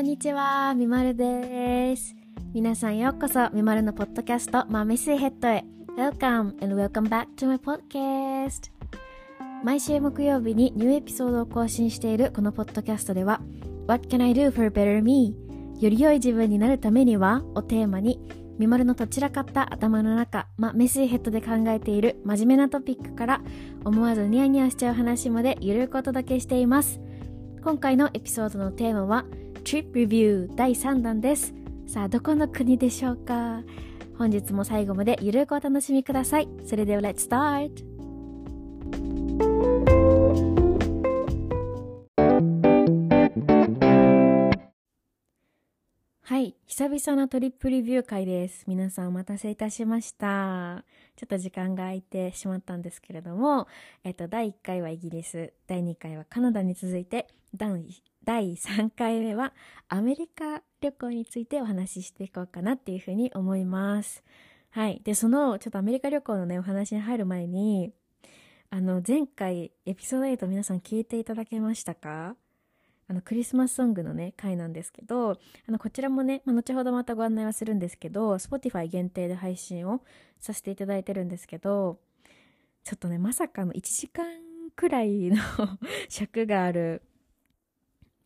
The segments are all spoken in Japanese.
こんにちは、みまるです。皆さんようこそ、みまるのポッドキャスト、マミスヘッドへ。Welcome and welcome back to my podcast. 毎週木曜日にニューエピソードを更新しているこのポッドキャストでは、What can I do for better me? より良い自分になるためにはをテーマに、みまるのどちらかった頭の中、ま、メスヘッドで考えている真面目なトピックから思わずニヤニヤしちゃう話までゆるくお届けしています。今回のエピソードのテーマは Trip Review 第3弾です。さあ、どこの国でしょうか？本日も最後までゆるくお楽しみください。それでは Let's start! はい。久々のトリップレビュー会です。皆さんお待たせいたしました。ちょっと時間が空いてしまったんですけれども、えっと、第1回はイギリス、第2回はカナダに続いて、第第3回目はアメリカ旅行についてお話ししていこうかなっていうふうに思います。はい。で、その、ちょっとアメリカ旅行のね、お話に入る前に、あの、前回、エピソード8皆さん聞いていただけましたか？あの、クリスマスソングのね、回なんですけど、あの、こちらもね、まあ、後ほどまたご案内はするんですけど、Spotify 限定で配信をさせていただいてるんですけど、ちょっとね、まさかの1時間くらいの 尺がある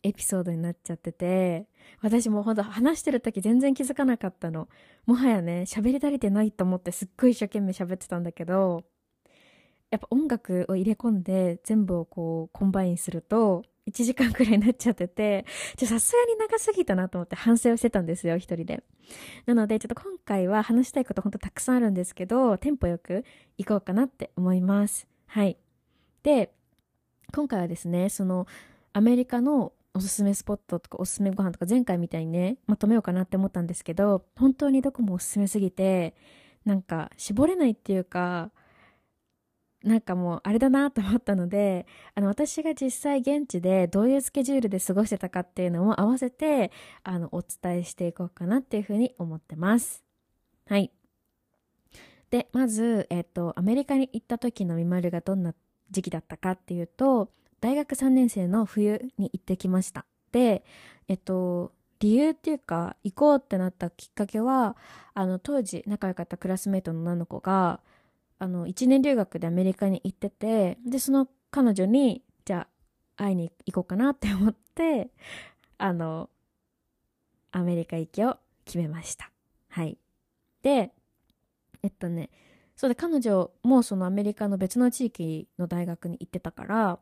エピソードになっちゃってて、私もほんと話してる時全然気づかなかったの。もはやね、喋り足りてないと思ってすっごい一生懸命喋ってたんだけど、やっぱ音楽を入れ込んで全部をこう combine すると1時間くらいになっちゃってて、じゃさすがに長すぎたなと思って反省をしてたんですよ、一人で。なのでちょっと今回は話したいことほんとたくさんあるんですけど、テンポよく行こうかなって思います。はい。で、今回はですね、そのアメリカのおすすめスポットとかおすすめご飯とか前回みたいにね、まとめようかなって思ったんですけど、本当にどこもおすすめすぎて、なんか絞れないっていうか、なんかもうあれだなと思ったので、あの私が実際現地でどういうスケジュールで過ごしてたかっていうのも合わせて、あの、お伝えしていこうかなっていうふうに思ってます。はい。で、まず、えっと、アメリカに行った時の見丸がどんな時期だったかっていうと、大学3年生の冬に行ってきました。で、えっと、理由っていうか、行こうってなったきっかけは、あの、当時仲良かったクラスメートの女の子が、あの、1年留学でアメリカに行ってて、で、その彼女に、じゃあ、会いに行こうかなって思って、あの、アメリカ行きを決めました。はい。で、えっとね、そうで、彼女もそのアメリカの別の地域の大学に行ってたから、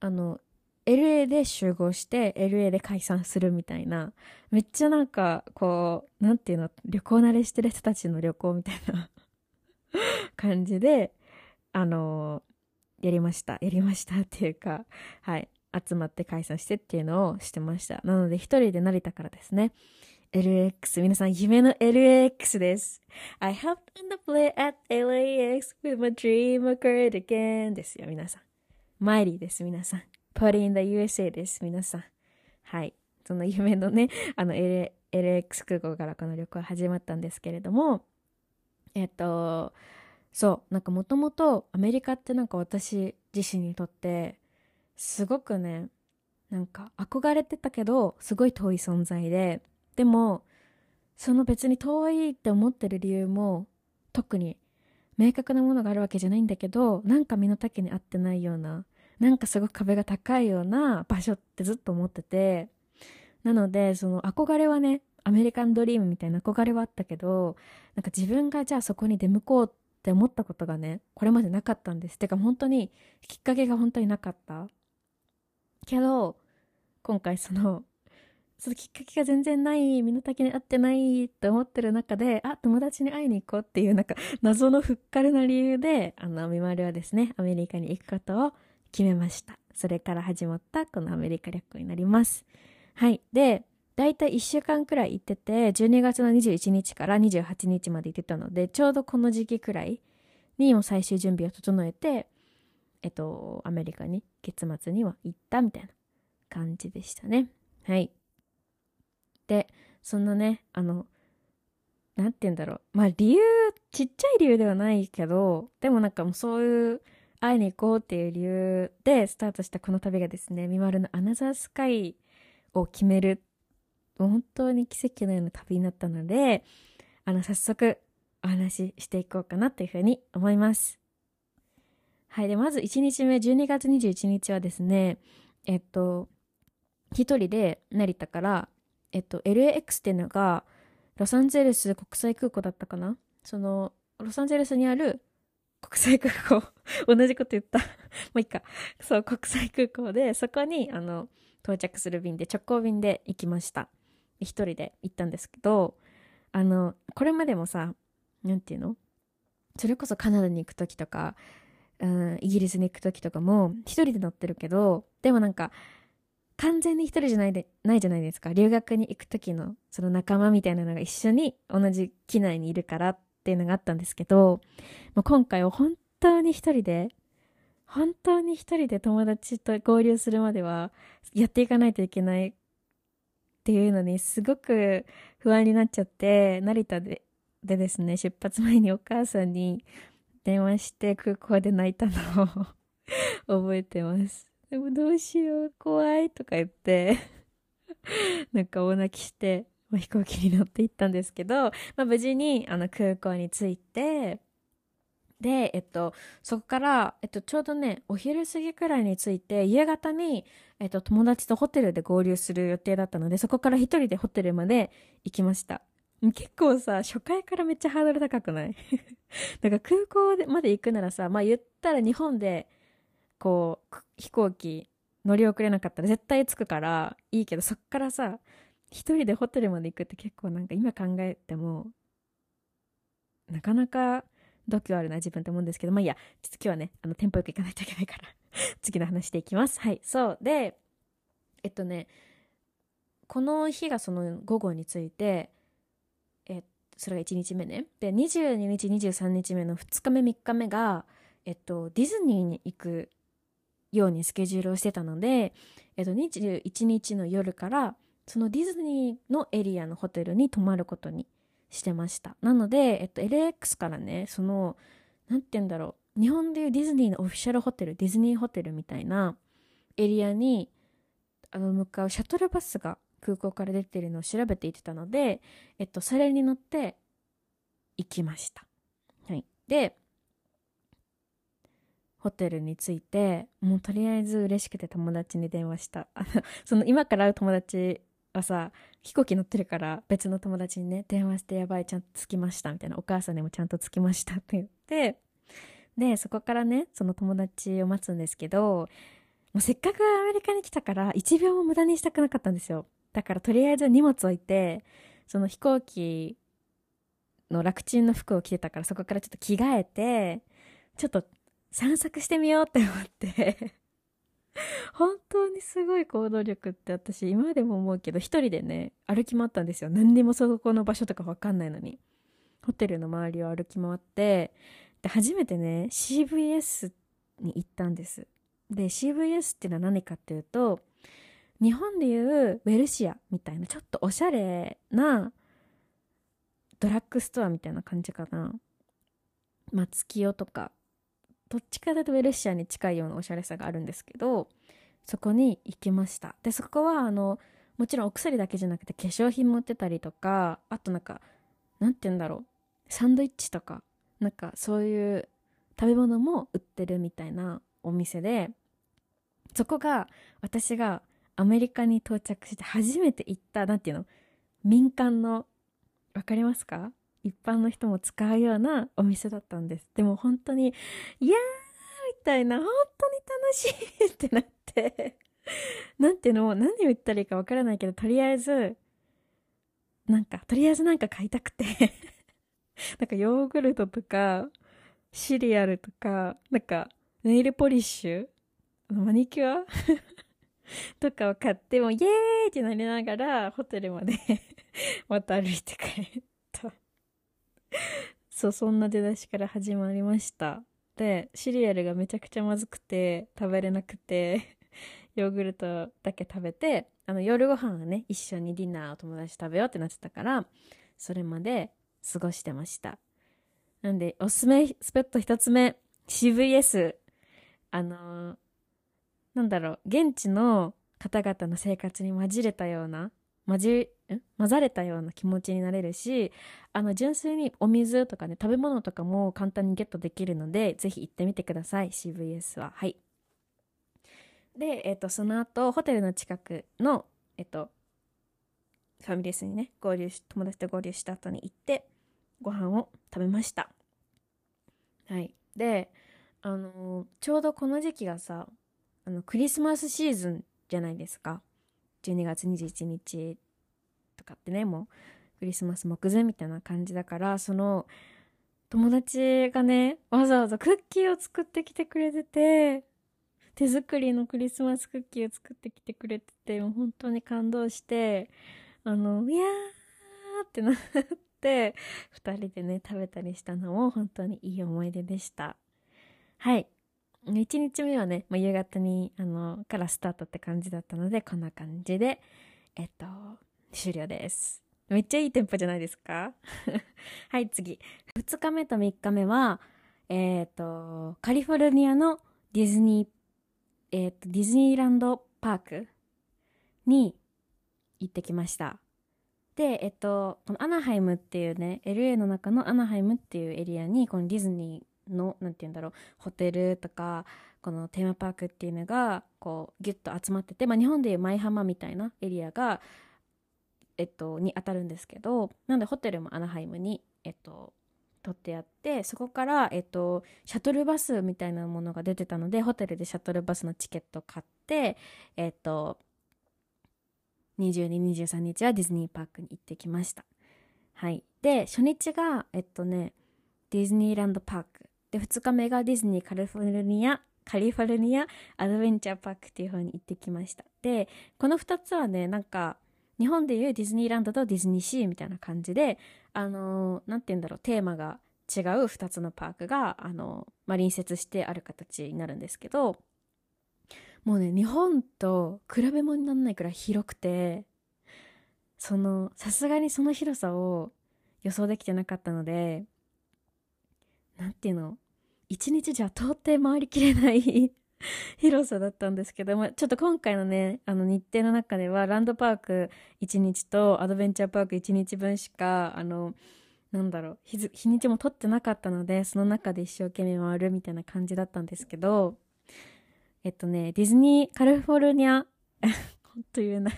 あの LA で集合して LA で解散するみたいなめっちゃなんかこうなんていうの旅行慣れしてる人たちの旅行みたいな 感じであのやりました。やりましたっていうかはい集まって解散してっていうのをしてました。なので一人で成田からですね。LAX 皆さん夢の LAX です。I hopped on the plane at LAX with my dream occurred again ですよ皆さん。マイリーです、皆さん。Put in the USA です、皆さん。はい。その夢のね、あの、L、LX 空港からこの旅行始まったんですけれども、えっと、そう、なんかもともとアメリカってなんか私自身にとって、すごくね、なんか憧れてたけど、すごい遠い存在で、でも、その別に遠いって思ってる理由も、特に明確なものがあるわけじゃないんだけど、なんか身の丈に合ってないようななんかすごく壁が高いような場所ってずっと思ってて、なので、その憧れはね、アメリカンドリームみたいな憧れはあったけど、なんか自分がじゃあそこに出向こうって思ったことがね、これまでなかったんです。てか本当に、きっかけが本当になかった。けど、今回その、そのきっかけが全然ない、身の丈に合ってないと思ってる中で、あ、友達に会いに行こうっていうなんか謎のふっかるな理由で、あの、みまるはですね、アメリカに行くことを決めました。それから始まったこのアメリカ旅行になります。はい。で、だいたい1週間くらい行ってて、12月の21日から28日まで行ってたので、ちょうどこの時期くらいにも最終準備を整えて、えっと、アメリカに月末には行ったみたいな感じでしたね。はい。で、そんなね、あの、なんて言うんだろう。まあ理由、ちっちゃい理由ではないけど、でもなんかもうそういう会いに行こうっていう理由でスタートしたこの旅がですね、みまるのアナザースカイを決める本当に奇跡のような旅になったので、あの、早速お話ししていこうかなというふうに思います。はい。で、まず1日目、12月21日はですね、えっと、一人で成田から、えっと、LAX っていうのが、ロサンゼルス国際空港だったかな？その、ロサンゼルスにある国際空港 同じこと言った もういいか。そう、国際空港で、そこに、あの、到着する便で、直行便で行きました。一人で行ったんですけど、あの、これまでもさ、なんていうの？それこそカナダに行く時とか、うん、イギリスに行く時とかも一人で乗ってるけど、でもなんか、完全に一人じゃないで、ないじゃないですか。留学に行く時の、その仲間みたいなのが一緒に同じ機内にいるからっていうのがあったんですけど、もう今回は本当に一人で、本当に一人で友達と合流するまではやっていかないといけないっていうのにすごく不安になっちゃって、成田ででですね、出発前にお母さんに電話して空港で泣いたのを 覚えてます。でもどうしよう、怖いとか言って なんか大泣きして、まあ、飛行機に乗って行ったんですけど、まあ、無事にあの空港に着いて、で、えっと、そこから、えっと、ちょうどね、お昼過ぎくらいに着いて、夕方に、えっと、友達とホテルで合流する予定だったので、そこから一人でホテルまで行きました。結構さ、初回からめっちゃハードル高くない？だか空港まで行くならさ、まあ言ったら日本で、こう、飛行機乗り遅れなかったら絶対着くからいいけど、そっからさ、一人でホテルまで行くって結構なんか今考えても、なかなか度胸あるな自分って思うんですけど、まあいいや、ちょっと今日はね、あの、テンポよく行かないといけないから 次の話していきます。はい、そう。で、えっとね、この日がその午後について、えそれが1日目ね。で、22日、23日目の2日目、3日目が、えっと、ディズニーに行くようにスケジュールをしてたので、えっと、21日の夜から、そのディズニーのエリアのホテルに泊まることにしてました。なので、えっと、LX からね、その、なんて言うんだろう。日本でいうディズニーのオフィシャルホテル、ディズニーホテルみたいなエリアに、あの、向かうシャトルバスが空港から出てるのを調べていってたので、えっと、それに乗って行きました。はい。で、ホテルに着いて、もうとりあえず嬉しくて友達に電話した。その今から会う友達はさ、飛行機乗ってるから別の友達にね、電話してやばい、ちゃんと着きましたみたいな、お母さんにもちゃんと着きましたって言って、で、そこからね、その友達を待つんですけど、もうせっかくアメリカに来たから1秒も無駄にしたくなかったんですよ。だからとりあえず荷物置いて、その飛行機の楽ちんの服を着てたからそこからちょっと着替えて、ちょっと散策してみようって思って。本当にすごい行動力って私今でも思うけど一人でね歩き回ったんですよ。何にもそこの場所とか分かんないのに。ホテルの周りを歩き回ってで初めてね CVS に行ったんです。で CVS っていうのは何かっていうと日本でいうウェルシアみたいなちょっとおしゃれなドラッグストアみたいな感じかな。松清とかどっちかというとウェルシアに近いようなおしゃれさがあるんですけどそこに行きました。でそこはあのもちろんお薬だけじゃなくて化粧品も売ってたりとかあとなんかなんて言うんだろう。サンドイッチとかなんかそういう食べ物も売ってるみたいなお店でそこが私がアメリカに到着して初めて行った、なんていうの？民間の、わかりますか？一般の人も使うようなお店だったんです。でも本当に、いやーみたいな、本当に楽しいってなって。なんていうの何を言ったらいいかわからないけど、とりあえず、なんか、とりあえずなんか買いたくて。なんかヨーグルトとか、シリアルとか、なんか、ネイルポリッシュマニキュア？とかを買ってもイエーイってなりながらホテルまで また歩いて帰った そうそんな出だしから始まりました。でシリアルがめちゃくちゃまずくて食べれなくて ヨーグルトだけ食べてあの夜ご飯はね一緒にディナーを友達食べようってなってたからそれまで過ごしてました。なんでおすすめスペット一つ目 CVS あのーなんだろう、現地の方々の生活に混じれたような、混じ混ざれたような気持ちになれるしあの純粋にお水とかね食べ物とかも簡単にゲットできるのでぜひ行ってみてください CVS は。はい。で、えっと、その後ホテルの近くの、えっと、ファミレスにね合流し友達と合流した後に行ってご飯を食べました。はい。であのちょうどこの時期がさあのクリスマスシーズンじゃないですか。12月21日。とかってねもうクリスマス目前みたいな感じだからその友達がねわざわざクッキーを作ってきてくれてて手作りのクリスマスクッキーを作ってきてくれててもう本当に感動してあのいやーってなって2人でね食べたりしたのも本当にいい思い出でした。はい。1日目はね、まあ、夕方にあのからスタートって感じだったのでこんな感じでえっと終了です。めっちゃいいテンポじゃないですか？はい、次。2日目と3日目は、えっ、ー、と、カリフォルニアのディズニー、えっ、ー、と、ディズニーランドパークに行ってきました。で、えっと、このアナハイムっていうね、LA の中のアナハイムっていうエリアに、このディズニーの、なんて言うんだろう、ホテルとか、このテーマパークっていうのが、こう、ギュッと集まってて、まあ日本でいう舞浜みたいなエリアが、えっと、に当たるんですけどなんでホテルもアナハイムに、えっと、取ってあってそこから、えっと、シャトルバスみたいなものが出てたのでホテルでシャトルバスのチケット買ってえっと2223日はディズニーパークに行ってきました。はい。で初日がえっとねディズニーランドパーク。で2日目がディズニーカリフォルニアカリフォルニアアドベンチャーパークっていう風に行ってきました。でこの2つはねなんか日本でいうディズニーランドとディズニーシーみたいな感じで、あのー、なんて言うんだろう、テーマが違う2つのパークが、あのー、まあ、隣接してある形になるんですけど、もうね、日本と比べ物にならないくらい広くて、その、さすがにその広さを予想できてなかったので、なんていうの、一日じゃ到底回りきれない 広さだったんですけど、まあ、ちょっと今回のね、あの日程の中では、ランドパーク1日とアドベンチャーパーク1日分しか、あの、なんだろう日、日にちも取ってなかったので、その中で一生懸命回るみたいな感じだったんですけど、えっとね、ディズニーカリフォルニア、ほんと言えない。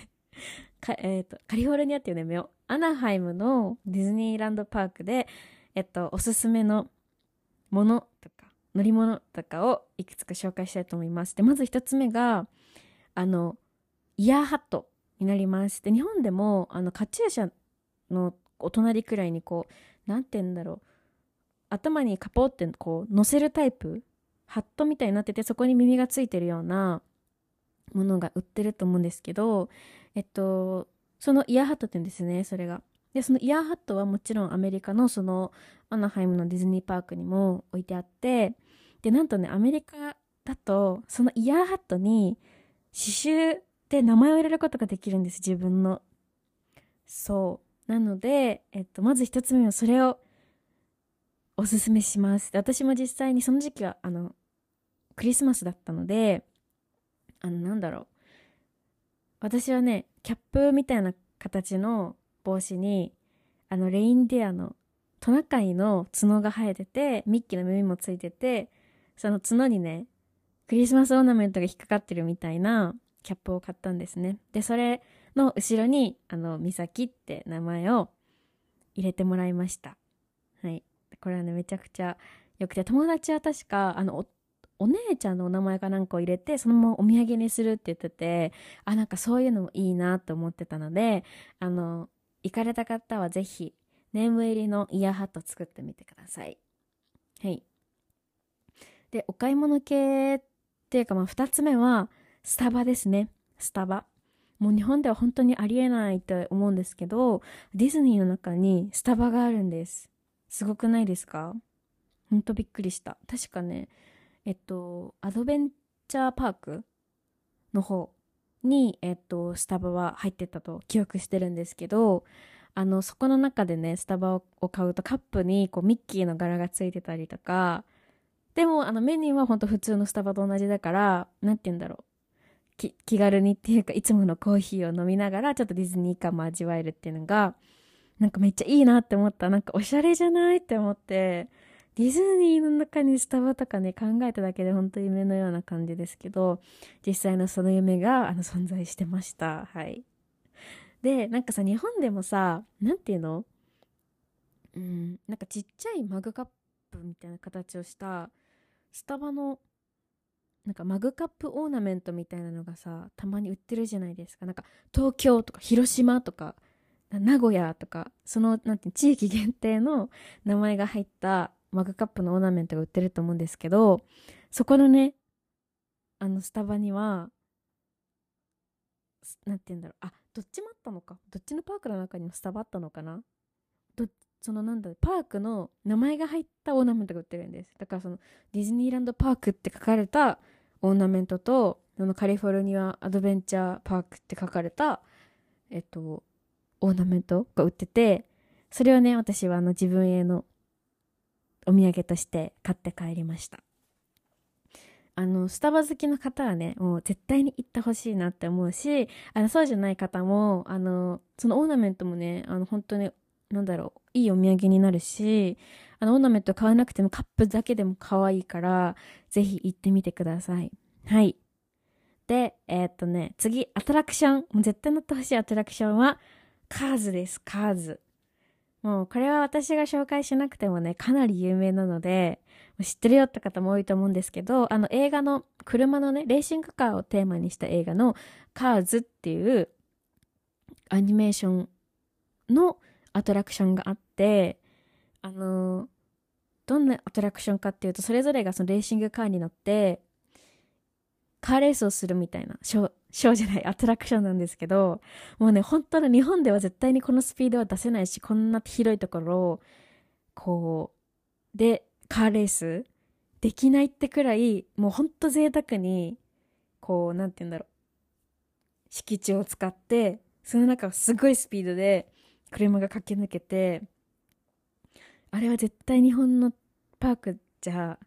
か、えっと、カリフォルニアっていうね、目を、アナハイムのディズニーランドパークで、えっと、おすすめのものと、乗り物とかをいくつか紹介したいと思います。で、まず一つ目が、あの、イヤーハットになります。で、日本でも、あの、カチューシャのお隣くらいにこう、なんて言うんだろう。頭にカポってこう、乗せるタイプハットみたいになってて、そこに耳がついてるようなものが売ってると思うんですけど、えっと、そのイヤーハットって言うんですね、それが。で、そのイヤーハットはもちろんアメリカのそのアナハイムのディズニーパークにも置いてあって、で、なんとね、アメリカだと、そのイヤーハットに刺繍で名前を入れることができるんです、自分の。そう。なので、えっと、まず一つ目はそれをおすすめします。で私も実際にその時期は、あの、クリスマスだったので、あの、なんだろう。私はね、キャップみたいな形の帽子に、あの、レインディアのトナカイの角が生えてて、ミッキーの耳もついてて、その角にね、クリスマスオーナメントが引っかかってるみたいなキャップを買ったんですね。で、それの後ろに、あの、ミサキって名前を入れてもらいました。はい。これはね、めちゃくちゃ良くて、友達は確か、あの、お、お姉ちゃんのお名前かなんかを入れて、そのままお土産にするって言ってて、あ、なんかそういうのもいいなと思ってたので、あの、行かれた方はぜひ、ネーム入りのイヤーハット作ってみてください。はい。で、お買い物系っていうか、まあ、二つ目は、スタバですね。スタバ。もう日本では本当にありえないと思うんですけど、ディズニーの中にスタバがあるんです。すごくないですか？ほんとびっくりした。確かね、えっと、アドベンチャーパークの方に、えっと、スタバは入ってたと記憶してるんですけど、あの、そこの中でね、スタバを買うとカップにこうミッキーの柄がついてたりとか、でも、あの、メニューは本当普通のスタバと同じだから、なんて言うんだろう。気軽にっていうかいつものコーヒーを飲みながらちょっとディズニー感も味わえるっていうのがなんかめっちゃいいなって思った。なんかおしゃれじゃないって思ってディズニーの中にスタバとかね考えただけで本当夢のような感じですけど実際のその夢があの存在してました。はい。でなんかさ日本でもさ何ていうの？うんなんかちっちゃいマグカップみたいな形をしたスタバのなんかマグカップオーナメントみたいなのがさたまに売ってるじゃないですか。なんか東京とか広島とか名古屋とかそのなんて地域限定の名前が入ったマグカップのオーナメントが売ってると思うんですけどそこのねあのスタバにはなんて言うんだろう。あどっちもあったのか。どっちのパークの中にもスタバあったのかな。どそのなんだパークの名前が入ったオーナメントが売ってるんですだからそのディズニーランドパークって書かれたオーナメントとそのカリフォルニアアドベンチャーパークって書かれたえっとオーナメントが売っててそれをね私はあの自分へのお土産として買って帰りました。あのスタバ好きの方はねもう絶対に行ってほしいなって思うしあのそうじゃない方もあのそのオーナメントもねあの本当になんだろういいお土産になるしあのオーナメント買わなくてもカップだけでも可愛いからぜひ行ってみてください。はい。でえー、っとね次アトラクション。もう絶対乗ってほしいアトラクションはカーズです、カーズ。もうこれは私が紹介しなくてもね、かなり有名なので、知ってるよって方も多いと思うんですけど、あの映画の車のね、レーシングカーをテーマにした映画のカーズっていうアニメーションのアトラクションがあって、あの、どんなアトラクションかっていうと、それぞれがそのレーシングカーに乗って、カーレースをするみたいなショー、ショーじゃない、アトラクションなんですけど、もうね、本当の日本では絶対にこのスピードは出せないし、こんな広いところを、こう、で、カーレースできないってくらい、もうほんと贅沢に、こう、なんて言うんだろう、敷地を使って、その中をすごいスピードで車が駆け抜けて、あれは絶対日本のパークじゃ、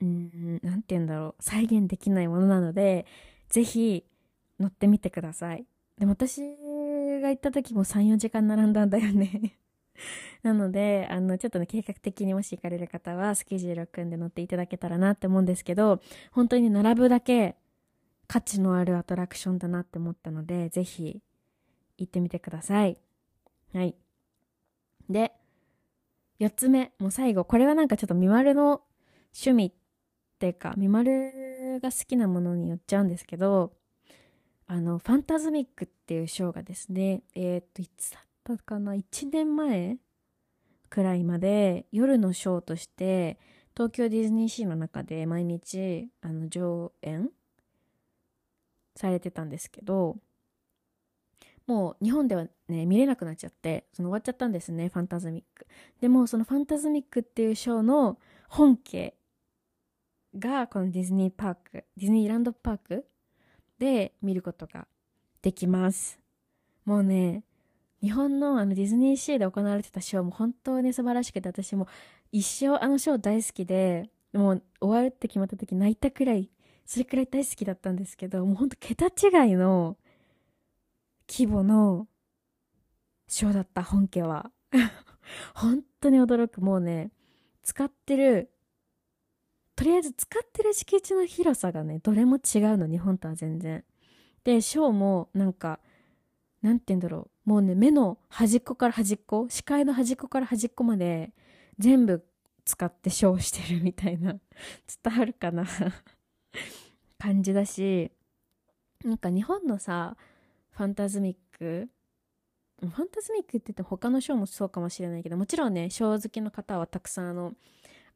うん、なんて言うんだろう、再現できないものなので、ぜひ乗ってみてください。でも私が行った時も3、4時間並んだんだよね なので、あの、ちょっとね、計画的にもし行かれる方は、スケジュールを組んで乗っていただけたらなって思うんですけど、本当に並ぶだけ価値のあるアトラクションだなって思ったので、ぜひ行ってみてください。はい。で、4つ目、もう最後、これはなんかちょっとみまるの趣味っていうか、みまるが好きなものによっちゃうんですけどあのファンタズミックっていうショーがですねえー、っといつだったかな1年前くらいまで夜のショーとして東京ディズニーシーの中で毎日あの上演されてたんですけどもう日本ではね見れなくなっちゃってその終わっちゃったんですねファンタズミック。でもそのファンタズミックっていうショーの本家がこのディズニーパークディズニーランドパークで見ることができます。もうね日本のあのディズニーシーで行われてたショーも本当に素晴らしくて私も一生あのショー大好きでもう終わるって決まった時泣いたくらいそれくらい大好きだったんですけどもうほんと桁違いの規模のショーだった本家は 本当に驚くもうね使ってるとりあえず使ってる敷地の広さがね、どれも違うの、日本とは全然。で、ショーもなんか、なんて言うんだろう。もうね、目の端っこから端っこ、視界の端っこから端っこまで、全部使ってショーしてるみたいな、伝わるかな 感じだし、なんか日本のさ、ファンタズミック、ファンタズミックって言って他のショーもそうかもしれないけど、もちろんね、ショー好きの方はたくさんあの、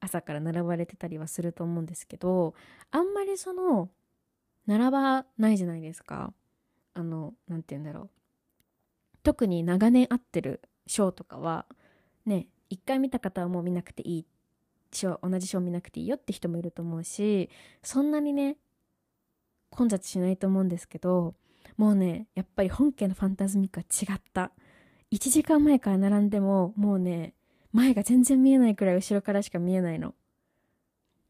朝から並ばれてたりはすると思うんですけどあんまりその並ばないじゃないですか。あの何て言うんだろう。特に長年会ってるショーとかはね一回見た方はもう見なくていいショー同じショー見なくていいよって人もいると思うしそんなにね混雑しないと思うんですけどもうねやっぱり本家のファンタズミックは違った。1時間前から並んでももうね前が全然見えないくらい後ろからしか見えないの。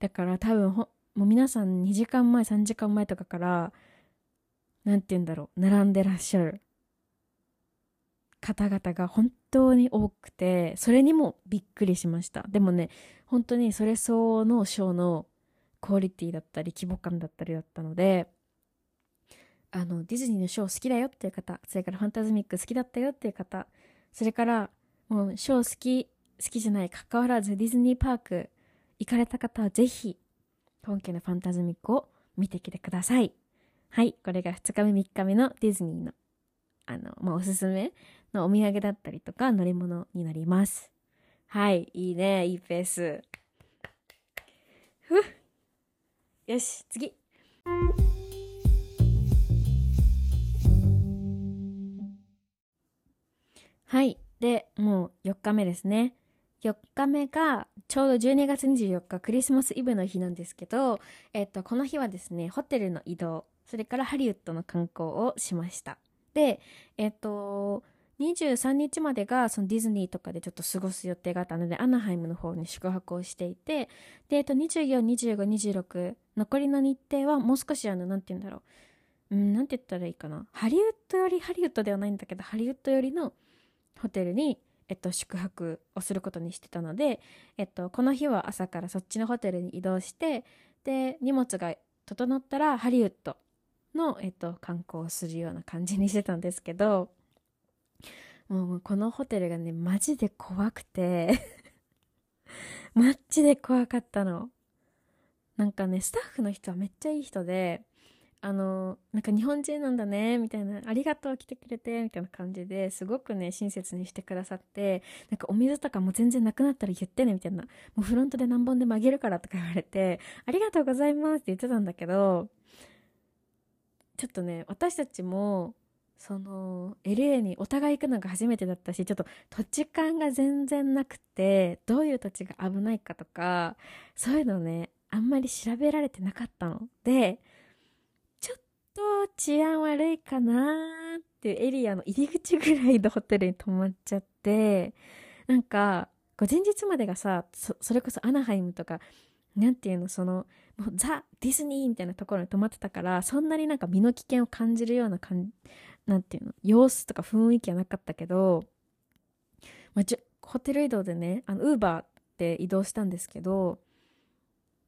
だから多分ほ、もう皆さん2時間前、3時間前とかから何て言うんだろう並んでらっしゃる。方々が本当に多くてそれにもびっくりしました。でもね本当にそれ相応のショーのクオリティだったり規模感だったりだったのであのディズニーのショー好きだよっていう方それからファンタズミック好きだったよっていう方それからもうショー好き好きじゃないかかわらずディズニーパーク行かれた方はぜひ今期のファンタズミックを見てきてください。はいこれが2日目3日目のディズニーのあの、まあ、おすすめのお土産だったりとか乗り物になります。はいいいねいいペース。ふよし次。はい。で、もう4日目ですね。4日目がちょうど12月24日クリスマスイブの日なんですけど、えっと、この日はですね、ホテルの移動、それからハリウッドの観光をしました。で、えっと、23日までがそのディズニーとかでちょっと過ごす予定があったので、アナハイムの方に宿泊をしていて、で、えっと、24、25、26、残りの日程はもう少しあの、なんて言うんだろう。うん、なんて言ったらいいかな。ハリウッドより、ハリウッドではないんだけど、ハリウッドよりのホテルに、えっと、宿泊をすることにしてたので、えっと、この日は朝からそっちのホテルに移動してで荷物が整ったらハリウッドの、えっと、観光をするような感じにしてたんですけどもうこのホテルがねマジで怖くて マッチで怖かったの。なんかねスタッフの人はめっちゃいい人であのなんか日本人なんだねみたいなありがとう来てくれてみたいな感じですごくね親切にしてくださってなんかお水とかも全然なくなったら言ってねみたいな。もうフロントで何本でもあげるからとか言われてありがとうございますって言ってたんだけどちょっとね私たちもその LA にお互い行くのが初めてだったしちょっと土地勘が全然なくてどういう土地が危ないかとかそういうのねあんまり調べられてなかったの。でと治安悪いかなっていうエリアの入り口ぐらいのホテルに泊まっちゃって、なんか、前日までがさ、そそれこそアナハイムとか、なんていうの、その、もうザ・ディズニーみたいなところに泊まってたから、そんなになんか身の危険を感じるような感なんていうの、様子とか雰囲気はなかったけど、まあ、じホテル移動でね、あの、ウーバーって移動したんですけど、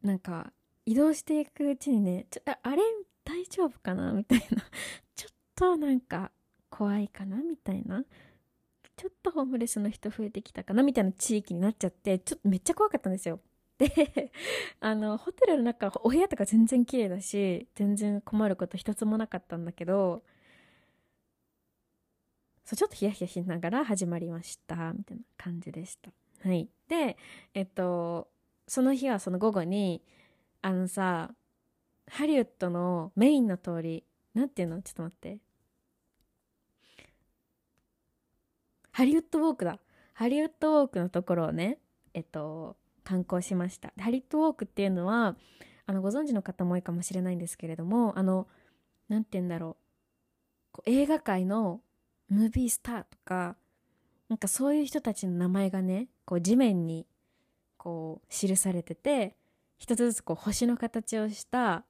なんか、移動していくうちにね、ちょあれ大丈夫かな？みたいな。ちょっとなんか怖いかな？みたいな。ちょっとホームレスの人増えてきたかな？みたいな地域になっちゃってちょっとめっちゃ怖かったんですよ。で あのホテルの中お部屋とか全然綺麗だし全然困ること一つもなかったんだけどそうちょっとヒヤヒヤしながら始まりました。みたいな感じでした。はい。でえっとその日はその午後にあのさハリウッドのメインの通りなんていうの？ちょっと待って。ハリウッドウォークだ。ハリウッドウォークのところをねえっと観光しました。ハリウッドウォークっていうのはあのご存知の方も多いかもしれないんですけれどもあのなんて言うんだろう。映画界のムービースターとかなんかそういう人たちの名前がねこう地面にこう記されてて一つずつこう星の形をした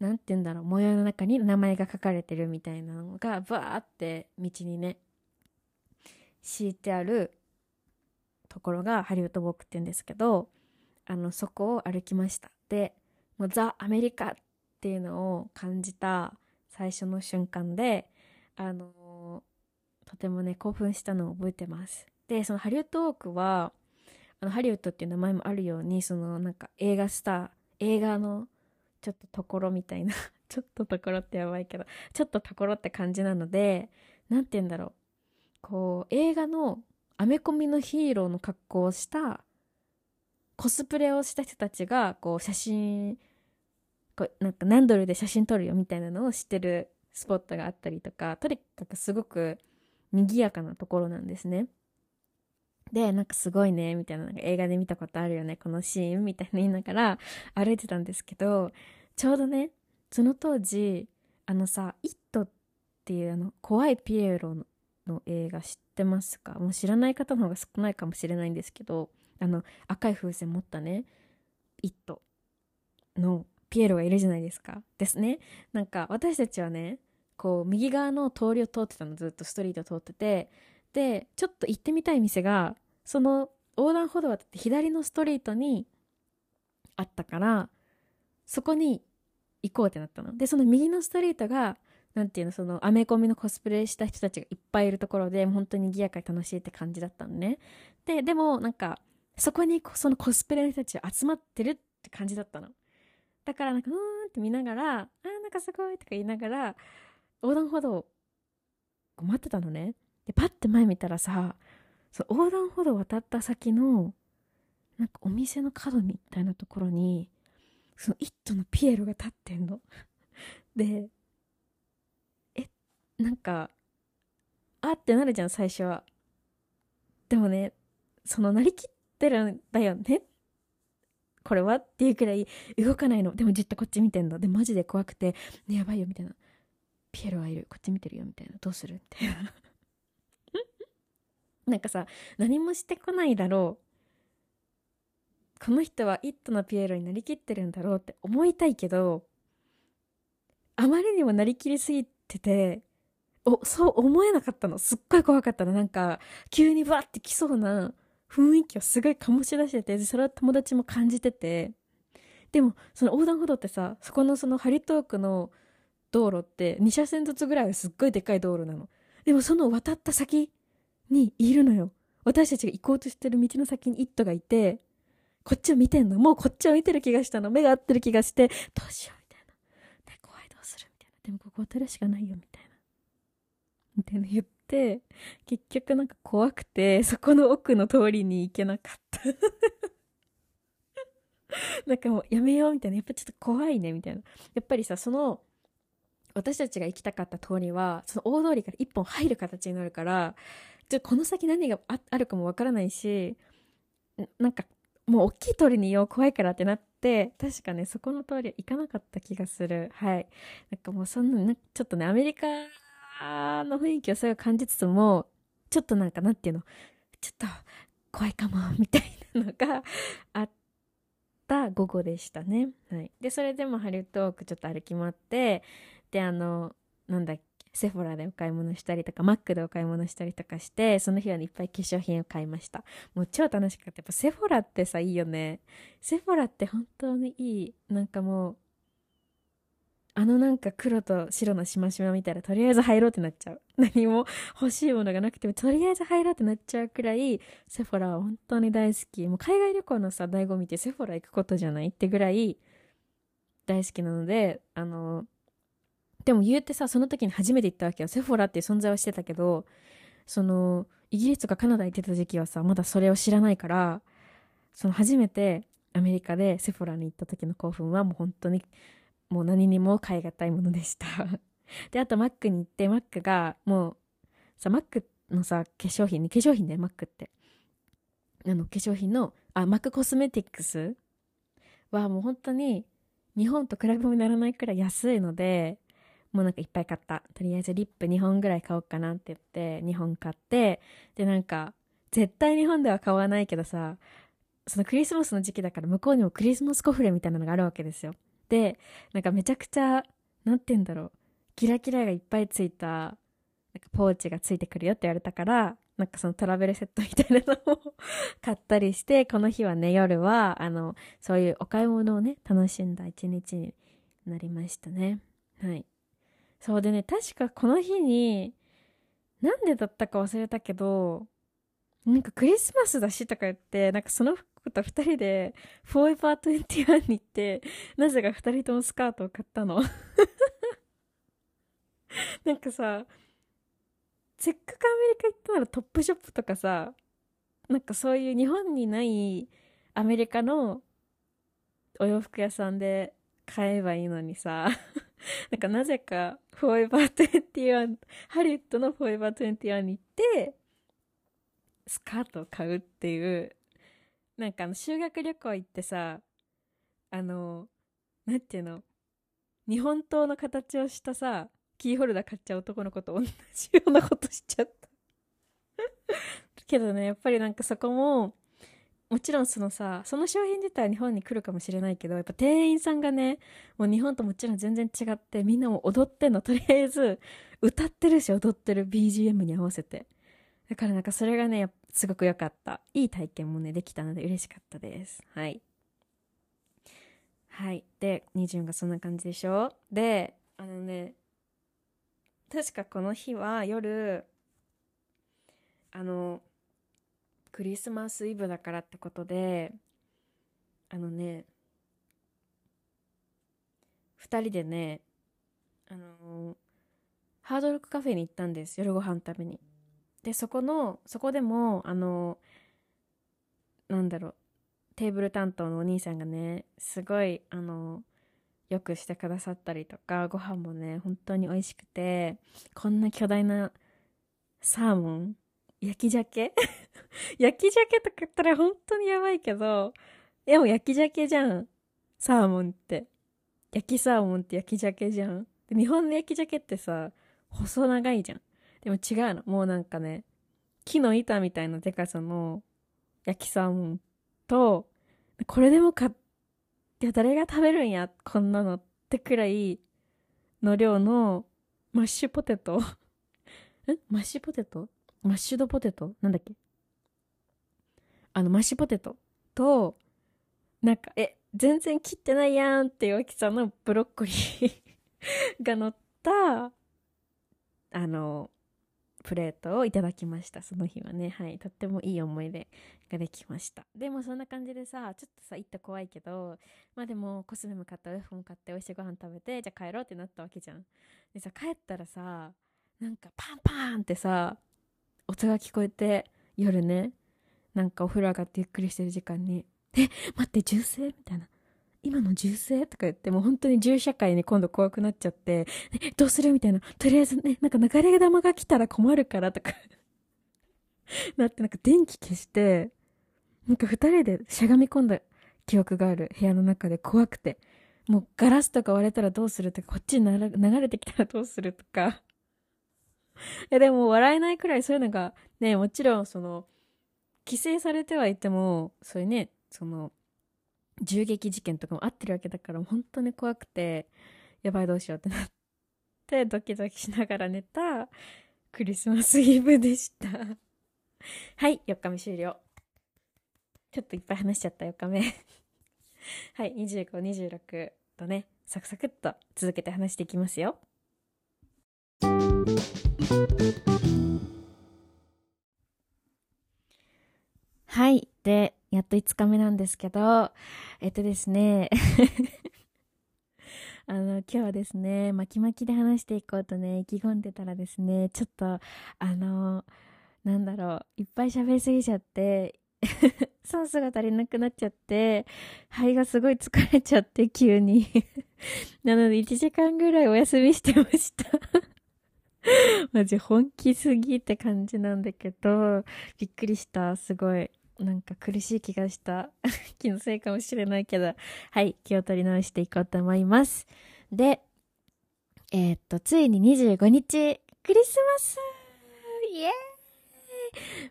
何て言うんだろう。模様の中に名前が書かれてるみたいなのがバーって道にね敷いてあるところがハリウッドウォークって言うんですけどあのそこを歩きました。でもうザ・アメリカっていうのを感じた最初の瞬間であのとてもね興奮したのを覚えてます。でそのハリウッドウォークはあのハリウッドっていう名前もあるようにそのなんか映画スター映画のちょっとところみたいな。ちょっとところってやばいけど。ちょっとところって感じなので何て言うんだろう。こう映画のアメコミのヒーローの格好をしたコスプレをした人たちがこう写真こうなんか何ドルで写真撮るよみたいなのを知ってるスポットがあったりとかとにかくすごく賑やかなところなんですね。で、なんかすごいね、みたいな、なんか映画で見たことあるよね、このシーン、みたいな言いながら歩いてたんですけど、ちょうどね、その当時、あのさ、イットっていうあの、怖いピエロの映画知ってますか？もう知らない方の方が少ないかもしれないんですけど、あの、赤い風船持ったね、イットのピエロがいるじゃないですか。ですね。なんか私たちはね、こう右側の通りを通ってたのずっとストリート通っててでちょっと行ってみたい店がその横断歩道渡って左のストリートにあったからそこに行こうってなったの。でその右のストリートがなんていうのそのアメコミのコスプレした人たちがいっぱいいるところで本当に賑やかに楽しいって感じだったのね。ででもなんかそこにそのコスプレの人たちが集まってるって感じだったの。だからなんかうーんって見ながらあーなんかすごいとか言いながら横断歩道待ってたのね。で、パッて前見たらさ、その横断歩道渡った先の、なんかお店の角みたいなところに、その一頭のピエロが立ってんの。で、え、なんか、あってなるじゃん、最初は。でもね、そのなりきってるんだよね。これはっていうくらい動かないの。でもじっとこっち見てんの。で、マジで怖くて、ね、やばいよ、みたいな。ピエロはいるこっち見てるよみたいなどうする？みたいななんかさ何もしてこないだろうこの人は「イット!」のピエロになりきってるんだろうって思いたいけどあまりにもなりきりすぎてておそう思えなかったのすっごい怖かったのなんか急にバッて来そうな雰囲気をすごい醸し出しててそれは友達も感じててでもその横断歩道ってさそこのそのハリトークの道路って2車線ずつぐらいすっごいでかい道路なの。でもその渡った先にいるのよ。私たちが行こうとしてる道の先に「イット!」がいて、こっちを見てんの。もうこっちを見てる気がしたの。目が合ってる気がして、どうしようみたいな。ね、怖いどうするみたいな。でもここ渡るしかないよみたいな。みたいな言って、結局なんか怖くて、そこの奥の通りに行けなかった なんかもうやめようみたいな。やっぱちょっと怖いねみたいな。やっぱりさ、その、私たちが行きたかった通りはその大通りから一本入る形になるからじゃこの先何があるかもわからないしなんかもう大きい通りにいよう怖いからってなって確かねそこの通りは行かなかった気がする。はい。なんかもうそんなちょっとねアメリカの雰囲気をすごい感じつつもちょっとなんかなんていうのちょっと怖いかもみたいなのがあった午後でしたね。はい。でそれでもハリウッドオークちょっと歩き回ってであのなんだっけセフォラでお買い物したりとかマックでお買い物したりとかしてその日は、ね、いっぱい化粧品を買いました。もう超楽しかったやっぱセフォラってさいいよね。セフォラって本当にいい。なんかもうあのなんか黒と白のしましま見たらとりあえず入ろうってなっちゃう。何も欲しいものがなくてもとりあえず入ろうってなっちゃうくらいセフォラは本当に大好き。もう海外旅行のさ醍醐味ってセフォラ行くことじゃないってぐらい大好きなのであのでも言うてさその時に初めて行ったわけよ。セフォラっていう存在はしてたけどそのイギリスとかカナダ行ってた時期はさまだそれを知らないからその初めてアメリカでセフォラに行った時の興奮はもう本当にもう何にも代え難いものでした。であとマックに行ってマックがもうさマックのさ化粧品ね化粧品ねマックって。あの化粧品のあマックコスメティックスはもう本当に日本と比べもならないくらい安いのでもうなんかいっぱい買った。とりあえずリップ2本ぐらい買おうかなって言って、2本買って、でなんか、絶対日本では買わないけどさ、そのクリスマスの時期だから向こうにもクリスマスコフレみたいなのがあるわけですよ。で、なんかめちゃくちゃ、なんて言うんだろう、キラキラがいっぱいついた、なんかポーチがついてくるよって言われたから、なんかそのトラベルセットみたいなのを 買ったりして、この日はね、夜は、あの、そういうお買い物をね、楽しんだ一日になりましたね。はい。そうでね、確かこの日に、なんでだったか忘れたけど、なんかクリスマスだしとか言って、なんかその服と二人で、フォーエバー21に行って、なぜか二人ともスカートを買ったの。なんかさ、せっかくアメリカ行ったならトップショップとかさ、なんかそういう日本にないアメリカのお洋服屋さんで買えばいいのにさ なんかなぜか、フォーエバー21、ハリウッドのフォーエバー21に行って、スカートを買うっていう、なんかあの、修学旅行行ってさ、あの、なんていうの、日本刀の形をしたさ、キーホルダー買っちゃう男の子と同じようなことしちゃった。けどね、やっぱりなんかそこも、もちろんそのさ、その商品自体は日本に来るかもしれないけど、やっぱ店員さんがね、もう日本ともちろん全然違って、みんなも踊ってんの、とりあえず、歌ってるし踊ってる BGM に合わせて。だからなんかそれがね、すごく良かった。いい体験もね、できたので嬉しかったです。はい。はい。で、ニジュンがそんな感じでしょ？で、あのね、確かこの日は夜、あの、クリスマスイブだからってことであのね2人でねあのハードロックカフェに行ったんです夜ご飯食べに。でそこのそこでもあのなんだろうテーブル担当のお兄さんがねすごいあのよくしてくださったりとかご飯もね本当に美味しくてこんな巨大なサーモン焼き鮭？焼き鮭とか言ったら本当にやばいけど、でも焼き鮭じゃん。サーモンって。焼きサーモンって焼き鮭じゃん。日本の焼き鮭ってさ、細長いじゃん。でも違うの。もうなんかね、木の板みたいなデカさの焼きサーモンと、これでもかって誰が食べるんや、こんなのってくらいの量のマッシュポテト んマッシュポテト？ mashed potato？なんだっけ？あの、マッシュポテト？と、なんか、え、全然切ってないやんっていう大きさのブロッコリー が乗った、あの、プレートをいただきました。その日はね。はい。とってもいい思い出ができました。でもそんな感じでさ、ちょっとさ、行った怖いけど、まあでもコスメも買った、ウェフも買って、美味しいご飯食べて、じゃあ帰ろうってなったわけじゃん。でさ、帰ったらさ、なんかパンパンってさ、音が聞こえて、夜ね、なんかお風呂上がってゆっくりしてる時間に、え、待って、銃声？みたいな。今の銃声？とか言って、もう本当に銃社会に今度怖くなっちゃって、え、どうする？みたいな。とりあえずね、なんか流れ玉が来たら困るからとか なって、なんか電気消して、なんか二人でしゃがみ込んだ記憶がある部屋の中で怖くて。もうガラスとか割れたらどうするとか、こっちに流れてきたらどうするとか。いやでも笑えないくらいそういうのがね、もちろんその、規制されてはいても、そういうね、その、銃撃事件とかもあってるわけだから本当に怖くて、やばいどうしようってなって、ドキドキしながら寝たクリスマスイブでした はい、4日目終了。ちょっといっぱい話しちゃった4日目はい、25、26とね、サクサクっと続けて話していきますよ。はい。で、やっと5日目なんですけど、えっとですね、あの、今日はですね、巻き巻きで話していこうとね、意気込んでたらですね、ちょっと、あの、なんだろう、いっぱい喋りすぎちゃって、酸素が足りなくなっちゃって、肺がすごい疲れちゃって、急に。なので、1時間ぐらいお休みしてました。マジ本気すぎって感じなんだけど、びっくりした。すごい。なんか苦しい気がした 気のせいかもしれないけど、はい、気を取り直していこうと思います。で、えー、っと、ついに25日、クリスマスイエーイ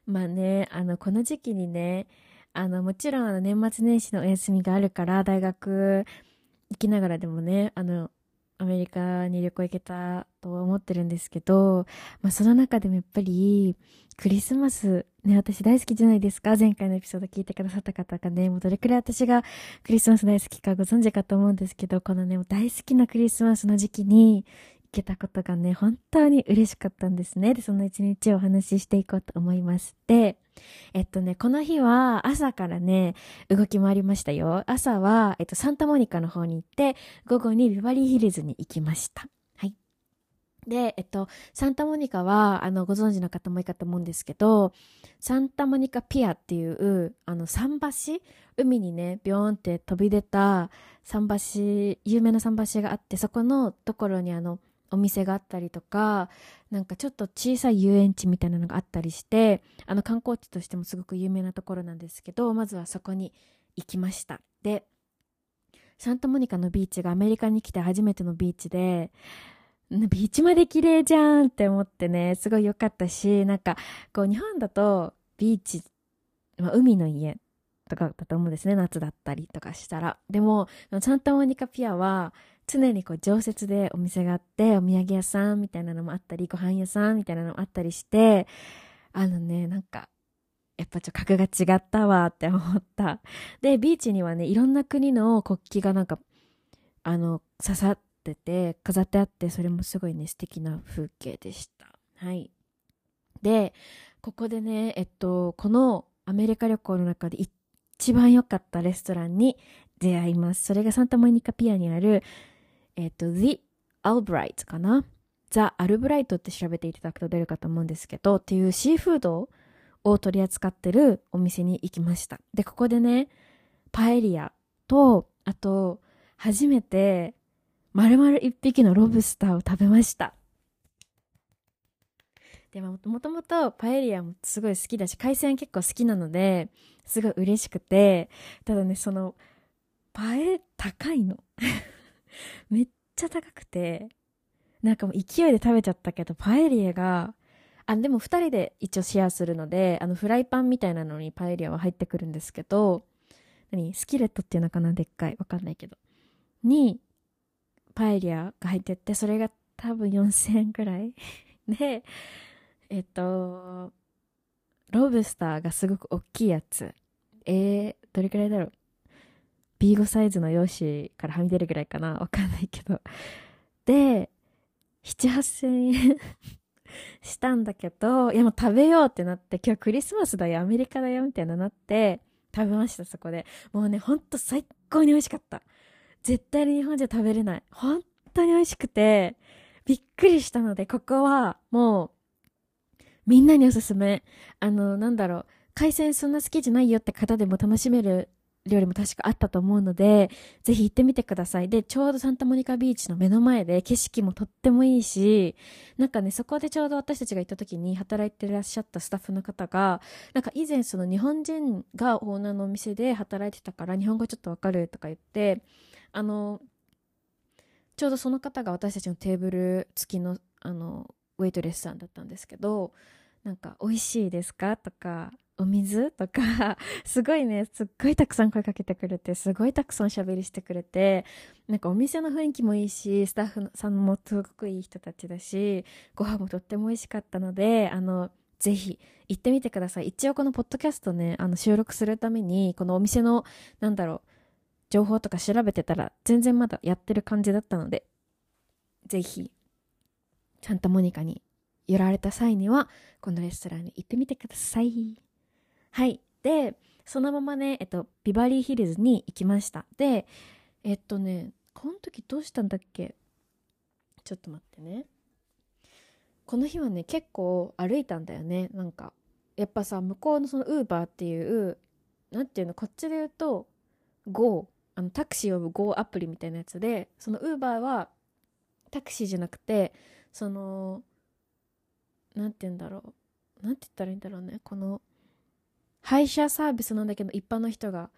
まあね、あの、この時期にね、あの、もちろんあの年末年始のお休みがあるから、大学行きながらでもね、あの、アメリカに旅行行けたと思ってるんですけど、まあその中でもやっぱりクリスマスね、私大好きじゃないですか前回のエピソード聞いてくださった方がね、もうどれくらい私がクリスマス大好きかご存知かと思うんですけど、このね、大好きなクリスマスの時期に行けたことがね、本当に嬉しかったんですね。で、その一日をお話ししていこうと思います。で、えっとね、この日は朝からね、動き回りましたよ。朝は、えっと、サンタモニカの方に行って、午後にビバリーヒルズに行きました。はい。で、えっと、サンタモニカは、あの、ご存知の方もいいかと思うんですけど、サンタモニカピアっていう、あの、桟橋海にね、ビョーンって飛び出た桟橋、有名な桟橋があって、そこのところにあの、お店があったりとか、なんかちょっと小さい遊園地みたいなのがあったりして、あの観光地としてもすごく有名なところなんですけど、まずはそこに行きました。で、サンタモニカのビーチがアメリカに来て初めてのビーチで、ビーチまで綺麗じゃんって思ってね、すごい良かったし、なんか、こう日本だとビーチ、まあ、海の家とかだと思うんですね。夏だったりとかしたら。でも、サンタモニカピアは、常にこう常設でお店があって、お土産屋さんみたいなのもあったり、ご飯屋さんみたいなのもあったりして、あのね、なんか、やっぱちょっと格が違ったわって思った。で、ビーチにはね、いろんな国の国旗がなんか、あの、刺さってて、飾ってあって、それもすごいね、素敵な風景でした。はい。で、ここでね、えっと、このアメリカ旅行の中で一番良かったレストランに出会います。それがサンタモニカピアにある、えっと、The Albright かな？ザ・アルブライトって調べていただくと出るかと思うんですけど、っていうシーフードを取り扱ってるお店に行きました。で、ここでね、パエリアと、あと、初めて、丸々一匹のロブスターを食べました。でももともとパエリアもすごい好きだし海鮮結構好きなのですごい嬉しくてただねそのパエ高いの めっちゃ高くてなんかもう勢いで食べちゃったけどパエリアがあでも2人で一応シェアするのであのフライパンみたいなのにパエリアは入ってくるんですけど何スキレットっていうのかなでっかいわかんないけどにパエリアが入ってってそれが多分4000円くらい でえっと、ロブスターがすごく大きいやつ。えー、どれくらいだろう？B5 サイズの用紙からはみ出るぐらいかなわかんないけど。で、7、8000円 したんだけど、いやもう食べようってなって、今日クリスマスだよ、アメリカだよ、みたいななって、食べました、そこで。もうね、ほんと最高に美味しかった。絶対に日本じゃ食べれない。本当に美味しくて、びっくりしたので、ここはもう、みんなにおすすめ。あの、なんだろう、海鮮そんな好きじゃないよって方でも楽しめる料理も確かあったと思うので、ぜひ行ってみてください。で、ちょうどサンタモニカビーチの目の前で景色もとってもいいし、なんかね、そこでちょうど私たちが行った時に働いてらっしゃったスタッフの方が、なんか以前その日本人がオーナーのお店で働いてたから日本語ちょっとわかるとか言って、あの、ちょうどその方が私たちのテーブル付きの、あの、ウェイトレスさんだったんですけど、なんか「美味しいですか?」とか「お水?」とか すごいねすっごいたくさん声かけてくれてすごいたくさんおしゃべりしてくれてなんかお店の雰囲気もいいしスタッフさんもすごくいい人たちだしご飯もとっても美味しかったのであのぜひ行ってみてください一応このポッドキャストねあの収録するためにこのお店のなんだろう情報とか調べてたら全然まだやってる感じだったのでぜひサンタモニカに寄られた際には、このレストランに行ってみてください。はい。で、そのままね、えっと、ビバリーヒルズに行きました。で、えっとね、この時どうしたんだっけ？ちょっと待ってね。この日はね、結構歩いたんだよね。なんか、やっぱさ、向こうのそのウーバーっていう、なんていうの、こっちで言うと、GO、あのタクシー呼ぶ GO アプリみたいなやつで、そのウーバーはタクシーじゃなくて、その何て言うんだろう何て言ったらいいんだろうねこの配車サービスなんだけど一般の人が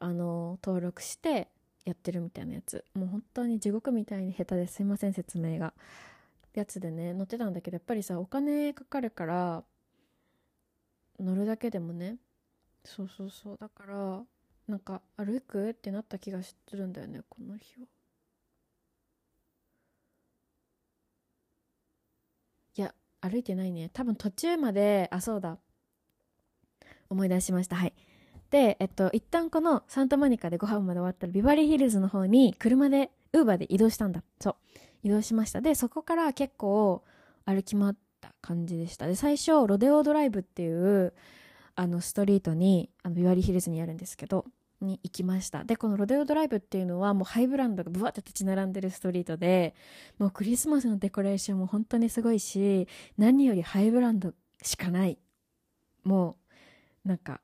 あの登録してやってるみたいなやつ。もう本当に地獄みたいに下手ですいません説明が。やつでね乗ってたんだけどやっぱりさお金かかるから乗るだけでもね。そうそうそう。だからなんか歩くってなった気がするんだよねこの日は。いや歩いてないね。多分途中まであそうだ。思い出しました。はい。でえっと一旦このサンタモニカでご飯まで終わったらビバリーヒルズの方に車でウーバーで移動したんだ。そう。移動しました。でそこから結構歩き回った感じでした。で最初ロデオドライブっていうあのストリートにあのビバリーヒルズにあるんですけどに行きました。でこのロデオドライブっていうのはもうハイブランドがブワって立ち並んでるストリートでもうクリスマスのデコレーションも本当にすごいし何よりハイブランドしかない。もうなんか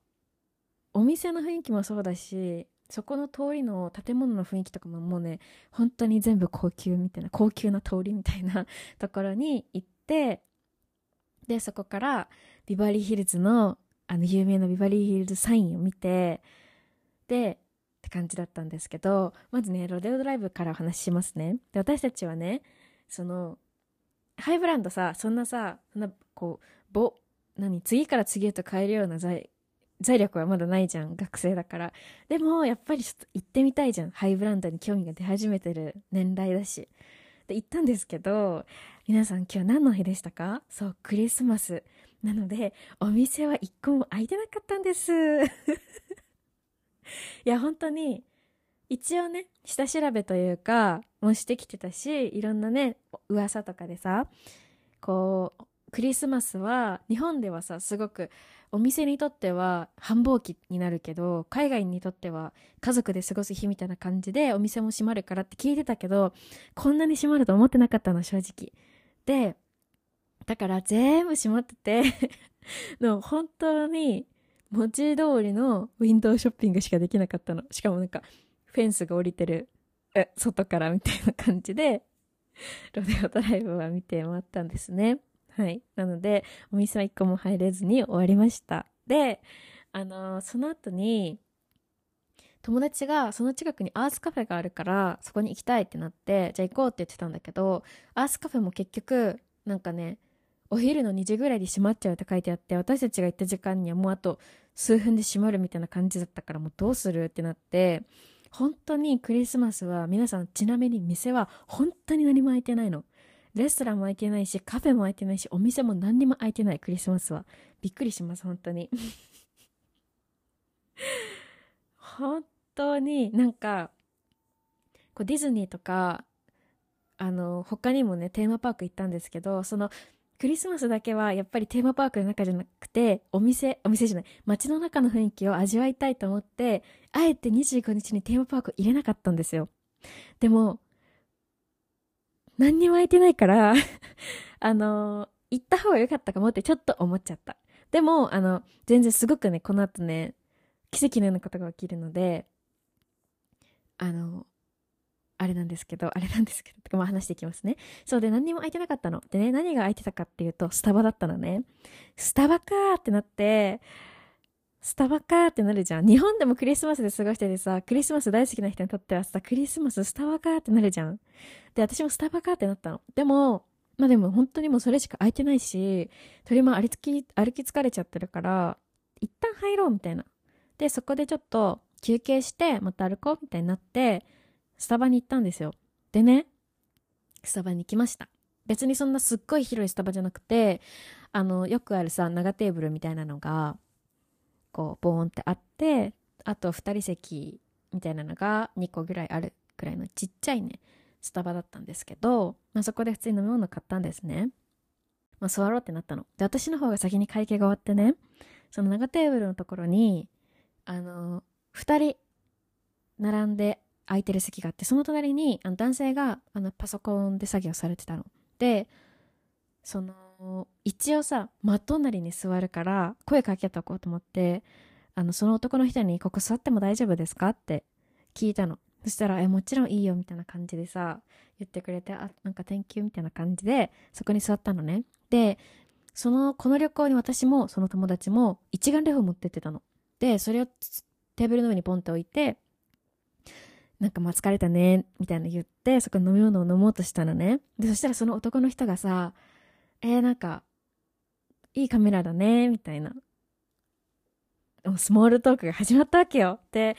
お店の雰囲気もそうだしそこの通りの建物の雰囲気とかももうね本当に全部高級みたいな高級な通りみたいなところに行ってでそこからビバリーヒルズのあの有名なビバリーヒルズサインを見てでって感じだったんですけどまずねロデオドライブからお話ししますね。で私たちはねそのハイブランドさそんなさそんなこうぼ何次から次へと変えるような材財力はまだないじゃん学生だから。でもやっぱりちょっと行ってみたいじゃん。ハイブランドに興味が出始めてる年代だし。で行ったんですけど皆さん今日何の日でしたか？そうクリスマス。なのでお店は一個も開いてなかったんです。いや本当に一応ね下調べというかもしてきてたしいろんなね噂とかでさこうクリスマスは日本ではさすごくお店にとっては繁忙期になるけど海外にとっては家族で過ごす日みたいな感じでお店も閉まるからって聞いてたけどこんなに閉まると思ってなかったの正直。でだから全部閉まってての本当に文字通りのウィンドウショッピングしかできなかったの。しかもなんかフェンスが降りてるえ外からみたいな感じでロデオドライブは見て回ったんですね。はい。なので、お店は一個も入れずに終わりました。で、あのー、その後に、友達がその近くにアースカフェがあるからそこに行きたいってなってじゃあ行こうって言ってたんだけどアースカフェも結局なんかねお昼の2時ぐらいで閉まっちゃうって書いてあって私たちが行った時間にはもうあと数分で閉まるみたいな感じだったからもうどうするってなって本当にクリスマスは皆さんちなみに店は本当に何も開いてないのレストランも開いてないし、カフェも開いてないし、お店も何にも開いてない、クリスマスは。びっくりします、本当に。本当になんか、こうディズニーとか、あの、他にもね、テーマパーク行ったんですけど、その、クリスマスだけはやっぱりテーマパークの中じゃなくて、お店、お店じゃない、街の中の雰囲気を味わいたいと思って、あえて25日にテーマパーク入れなかったんですよ。でも、何にも空いてないから あの、行った方が良かったかもってちょっと思っちゃった。でも、あの、全然すごくね、この後ね、奇跡のようなことが起きるので、あの、あれなんですけど、あれなんですけど、とかまあ話していきますね。そうで、何にも空いてなかったの。でね、何が空いてたかっていうと、スタバだったのね。スタバかーってなって、スタバかーってなるじゃん。日本でもクリスマスで過ごしててさ、クリスマス大好きな人にとってはさ、クリスマススタバかーってなるじゃん。で、私もスタバかーってなったの。でも、まあでも本当にもうそれしか空いてないし、鳥も歩き、歩き疲れちゃってるから、一旦入ろうみたいな。で、そこでちょっと休憩して、また歩こうみたいになって、スタバに行ったんですよ。でね、スタバに行きました。別にそんなすっごい広いスタバじゃなくて、あの、よくあるさ、長テーブルみたいなのが、こうボーンってあってあと2人席みたいなのが2個ぐらいあるくらいのちっちゃいねスタバだったんですけど、まあ、そこで普通に飲み物買ったんですね、まあ、座ろうってなったの。で私の方が先に会計が終わってねその長テーブルのところにあの2人並んで空いてる席があってその隣にあの男性があのパソコンで作業されてたの。でその一応さ真隣に座るから声かけとこうと思ってあのその男の人に「ここ座っても大丈夫ですか?」って聞いたの。そしたら「えもちろんいいよ」みたいな感じでさ言ってくれてあなんか「天気みたいな感じでそこに座ったのね。でそのこの旅行に私もその友達も一眼レフを持ってってたの。でそれをテーブルの上にポンって置いてなんかまあ疲れたねみたいな言ってそこに飲み物を飲もうとしたのね。でそしたらその男の人がさえー、なんか、いいカメラだね、みたいな。スモールトークが始まったわけよ。で、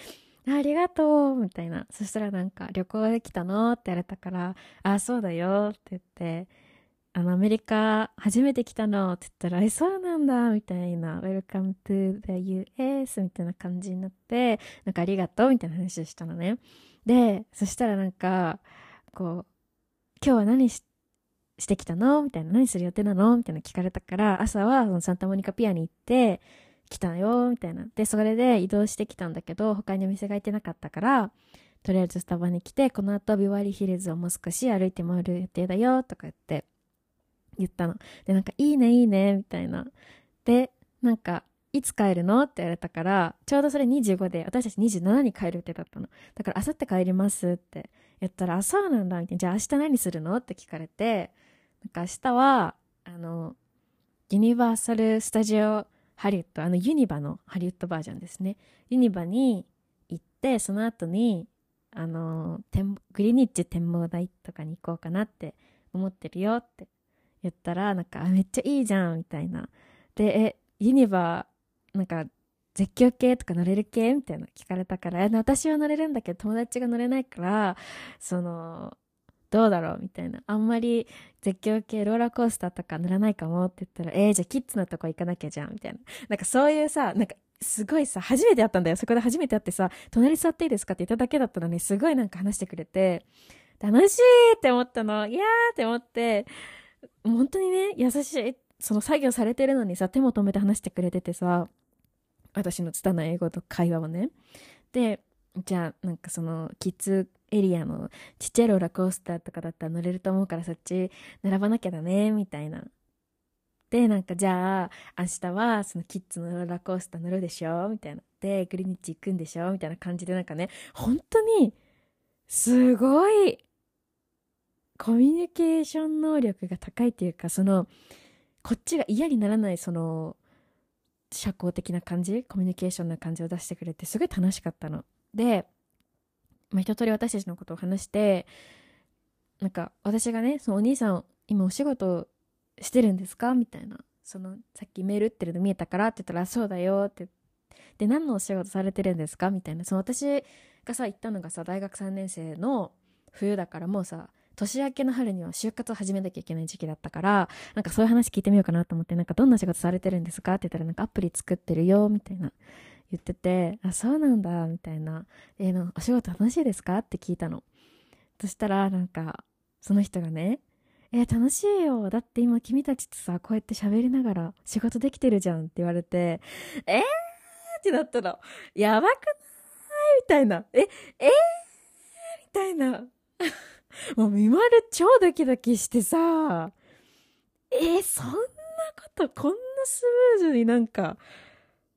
ありがとう、みたいな。そしたらなんか、旅行できたのって言われたから、あ、そうだよ、って言って、あの、アメリカ初めて来たのって言ったら、え、そうなんだ、みたいな、Welcome to the US みたいな感じになって、なんかありがとう、みたいな話をしたのね。で、そしたらなんか、こう、今日は何ししてきたの？みたいな。何する予定なの？みたいな聞かれたから、朝はそのサンタモニカピアに行って、来たよ、みたいな。で、それで移動してきたんだけど、他にお店が行ってなかったから、とりあえずスタバに来て、この後ビワリヒルズをもう少し歩いて回る予定だよ、とか言って、言ったの。で、なんか、いいね、いいね、みたいな。で、なんか、いつ帰るの？って言われたから、ちょうどそれ25で、私たち27に帰る予定だったの。だから、あさって帰りますって言ったら、あ、そうなんだ、みたいな。じゃあ明日何するの？って聞かれて、なんか明日は、あの、ユニバーサル・スタジオ・ハリウッド、あのユニバのハリウッドバージョンですね。ユニバに行って、その後に、あの、グリニッジ展望台とかに行こうかなって思ってるよって言ったら、なんか、めっちゃいいじゃん、みたいな。で、え、ユニバ、なんか、絶叫系とか乗れる系みたいな聞かれたから、私は乗れるんだけど友達が乗れないから、その、どうだろうみたいな。あんまり絶叫系ローラーコースターとか乗らないかもって言ったら、えー、じゃあキッズのとこ行かなきゃじゃんみたいな。なんかそういうさ、なんかすごいさ、初めて会ったんだよ。そこで初めて会ってさ、隣座っていいですかって言っただけだったのに、すごいなんか話してくれて、楽しいって思ったの。いやーって思って、本当にね、優しい。その作業されてるのにさ、手も止めて話してくれててさ、私の拙い英語と会話をね。で、じゃあ、なんかその、キッズエリアのちっちゃいローラーコースターとかだったら乗れると思うからそっち並ばなきゃだね、みたいな。で、なんかじゃあ、明日はそのキッズのローラーコースター乗るでしょみたいな。で、グリニッチ行くんでしょみたいな感じでなんかね、本当に、すごい、コミュニケーション能力が高いっていうか、その、こっちが嫌にならない、その、社交的な感じ、コミュニケーションな感じを出してくれて、すごい楽しかったの。で、まあ、一通り私たちのことを話して、なんか私がね、そのお兄さん、今お仕事してるんですか？みたいな。その、さっきメール打ってるの見えたからって言ったら、そうだよって。で、何のお仕事されてるんですか？みたいな。その私がさ、行ったのがさ、大学3年生の冬だからもうさ、年明けの春には就活を始めなきゃいけない時期だったから、なんかそういう話聞いてみようかなと思って、なんかどんな仕事されてるんですか？って言ったら、なんかアプリ作ってるよ、みたいな。言ってて、あ、そうなんだ、みたいな。えー、お仕事楽しいですか？って聞いたの。そしたら、なんか、その人がね、えー、楽しいよ。だって今君たちとさ、こうやって喋りながら仕事できてるじゃんって言われて、えーってなったの。やばくない？みたいな。え、えーみたいな。もう見丸超ドキドキしてさ、えー、そんなことこんなスムーズになんか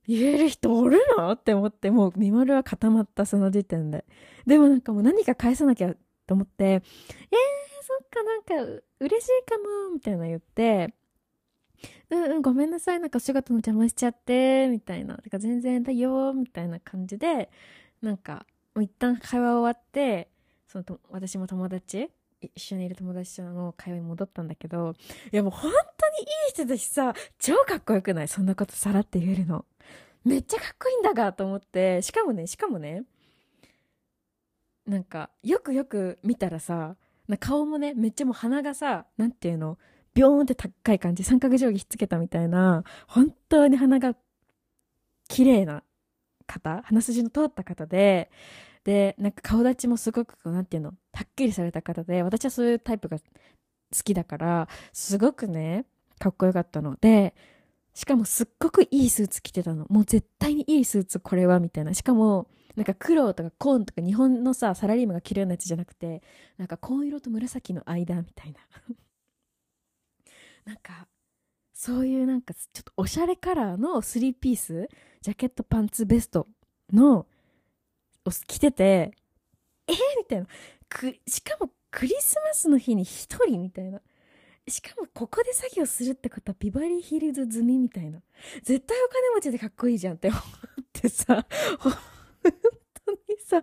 言える人おるの？って思って、もう見丸は固まったその時点で。でもなんかもう何か返さなきゃと思って、えー、そっかなんか嬉しいかも、みたいな言って、うんうん、ごめんなさい、なんかお仕事の邪魔しちゃって、みたいな。てか全然だよ、みたいな感じで、なんか、もう一旦会話終わって、そのと私も友達一緒にいる友達との会話に戻ったんだけど、いやもう本当にいい人だしさ、超かっこよくない？そんなことさらって言えるの。めっちゃかっこいいんだがと思って、しかもね、しかもね、なんか、よくよく見たらさ、顔もね、めっちゃもう鼻がさ、なんていうの、ビョーンって高い感じ、三角定規ひっつけたみたいな、本当に鼻が綺麗な方、鼻筋の通った方で、で、なんか顔立ちもすごく、なんていうの、はっきりされた方で、私はそういうタイプが好きだから、すごくね、かっこよかったので、しかもすっごくいいスーツ着てたの。もう絶対にいいスーツこれは、みたいな。しかも、なんか黒とか紺とか日本のさ、サラリーマンが着るようなやつじゃなくて、なんか紺色と紫の間みたいな。なんか、そういうなんかちょっとおしゃれカラーのスリーピース、ジャケットパンツベストの着てて、え？ー、みたいな。しかもクリスマスの日に一人みたいな。しかもここで作業するってことはビバリーヒルズ済みみたいな。絶対お金持ちでかっこいいじゃんって思ってさ、本当にさ、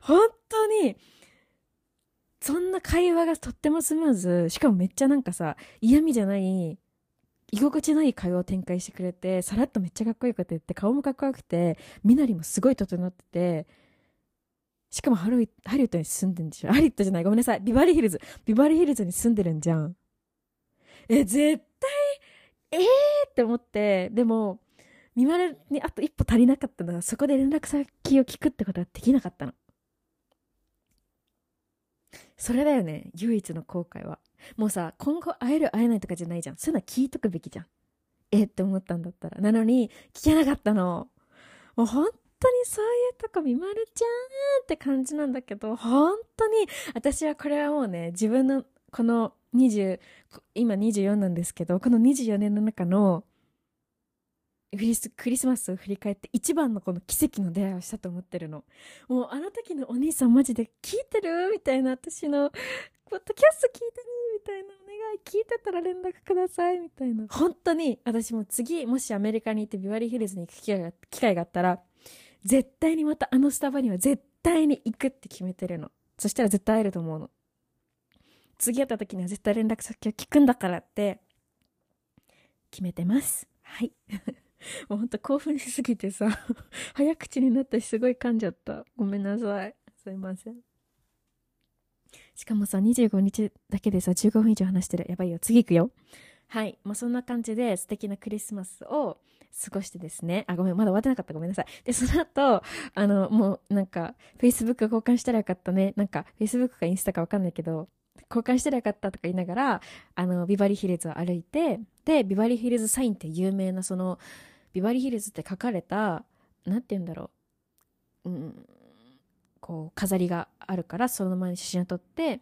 本当に、そんな会話がとってもスムーズ。しかもめっちゃなんかさ、嫌味じゃない、居心地のいい会話を展開してくれて、さらっとめっちゃかっこいいこと言って、顔もかっこよくて、身なりもすごい整ってて、しかもハリウッドに住んでんでしょハリウッドじゃない、ごめんなさい。ビバリーヒルズ。ビバリーヒルズに住んでるんじゃん。え、絶対、えーって思って、でも、見まれにあと一歩足りなかったのは、そこで連絡先を聞くってことはできなかったの。それだよね、唯一の後悔は。もうさ、今後会える会えないとかじゃないじゃん。そういうのは聞いとくべきじゃん。えって思ったんだったら。なのに、聞けなかったの。もう本当にそういうとこ見まるちゃんって感じなんだけど、本当に、私はこれはもうね、自分のこの20、今24なんですけど、この24年の中のクリスクリスマスを振り返って一番のこの奇跡の出会いをしたと思ってるの。もうあの時のお兄さんマジで聞いてる？みたいな私のポッドキャスト聞いてる？みたいなお願い聞いてたら連絡ください？みたいな。本当に私も次もしアメリカに行ってビバリーヒルズに行く機会があったら絶対にまたあのスタバには絶対に行くって決めてるの。そしたら絶対会えると思うの。次会った時には絶対連絡先を聞くんだからって決めてます。はい。もうほんと興奮しすぎてさ、早口になったしすごい噛んじゃった。ごめんなさい。すいません。しかもさ、25日だけでさ、15分以上話してる。やばいよ。次行くよ。はい。まあ、そんな感じで素敵なクリスマスを過ごしてですね。あ、ごめん。まだ終わってなかった。ごめんなさい。で、その後、あの、もうなんか、Facebook 交換したらよかったね。なんか、Facebook かインスタかわかんないけど、交換したらよかったとか言いながら、あの、ビバリーヒルズを歩いて、で、ビバリーヒルズサインって有名な、その、ビバリーヒルズって書かれた、なんて言うんだろう。うん、こう、飾りがあるから、その前に写真を撮って、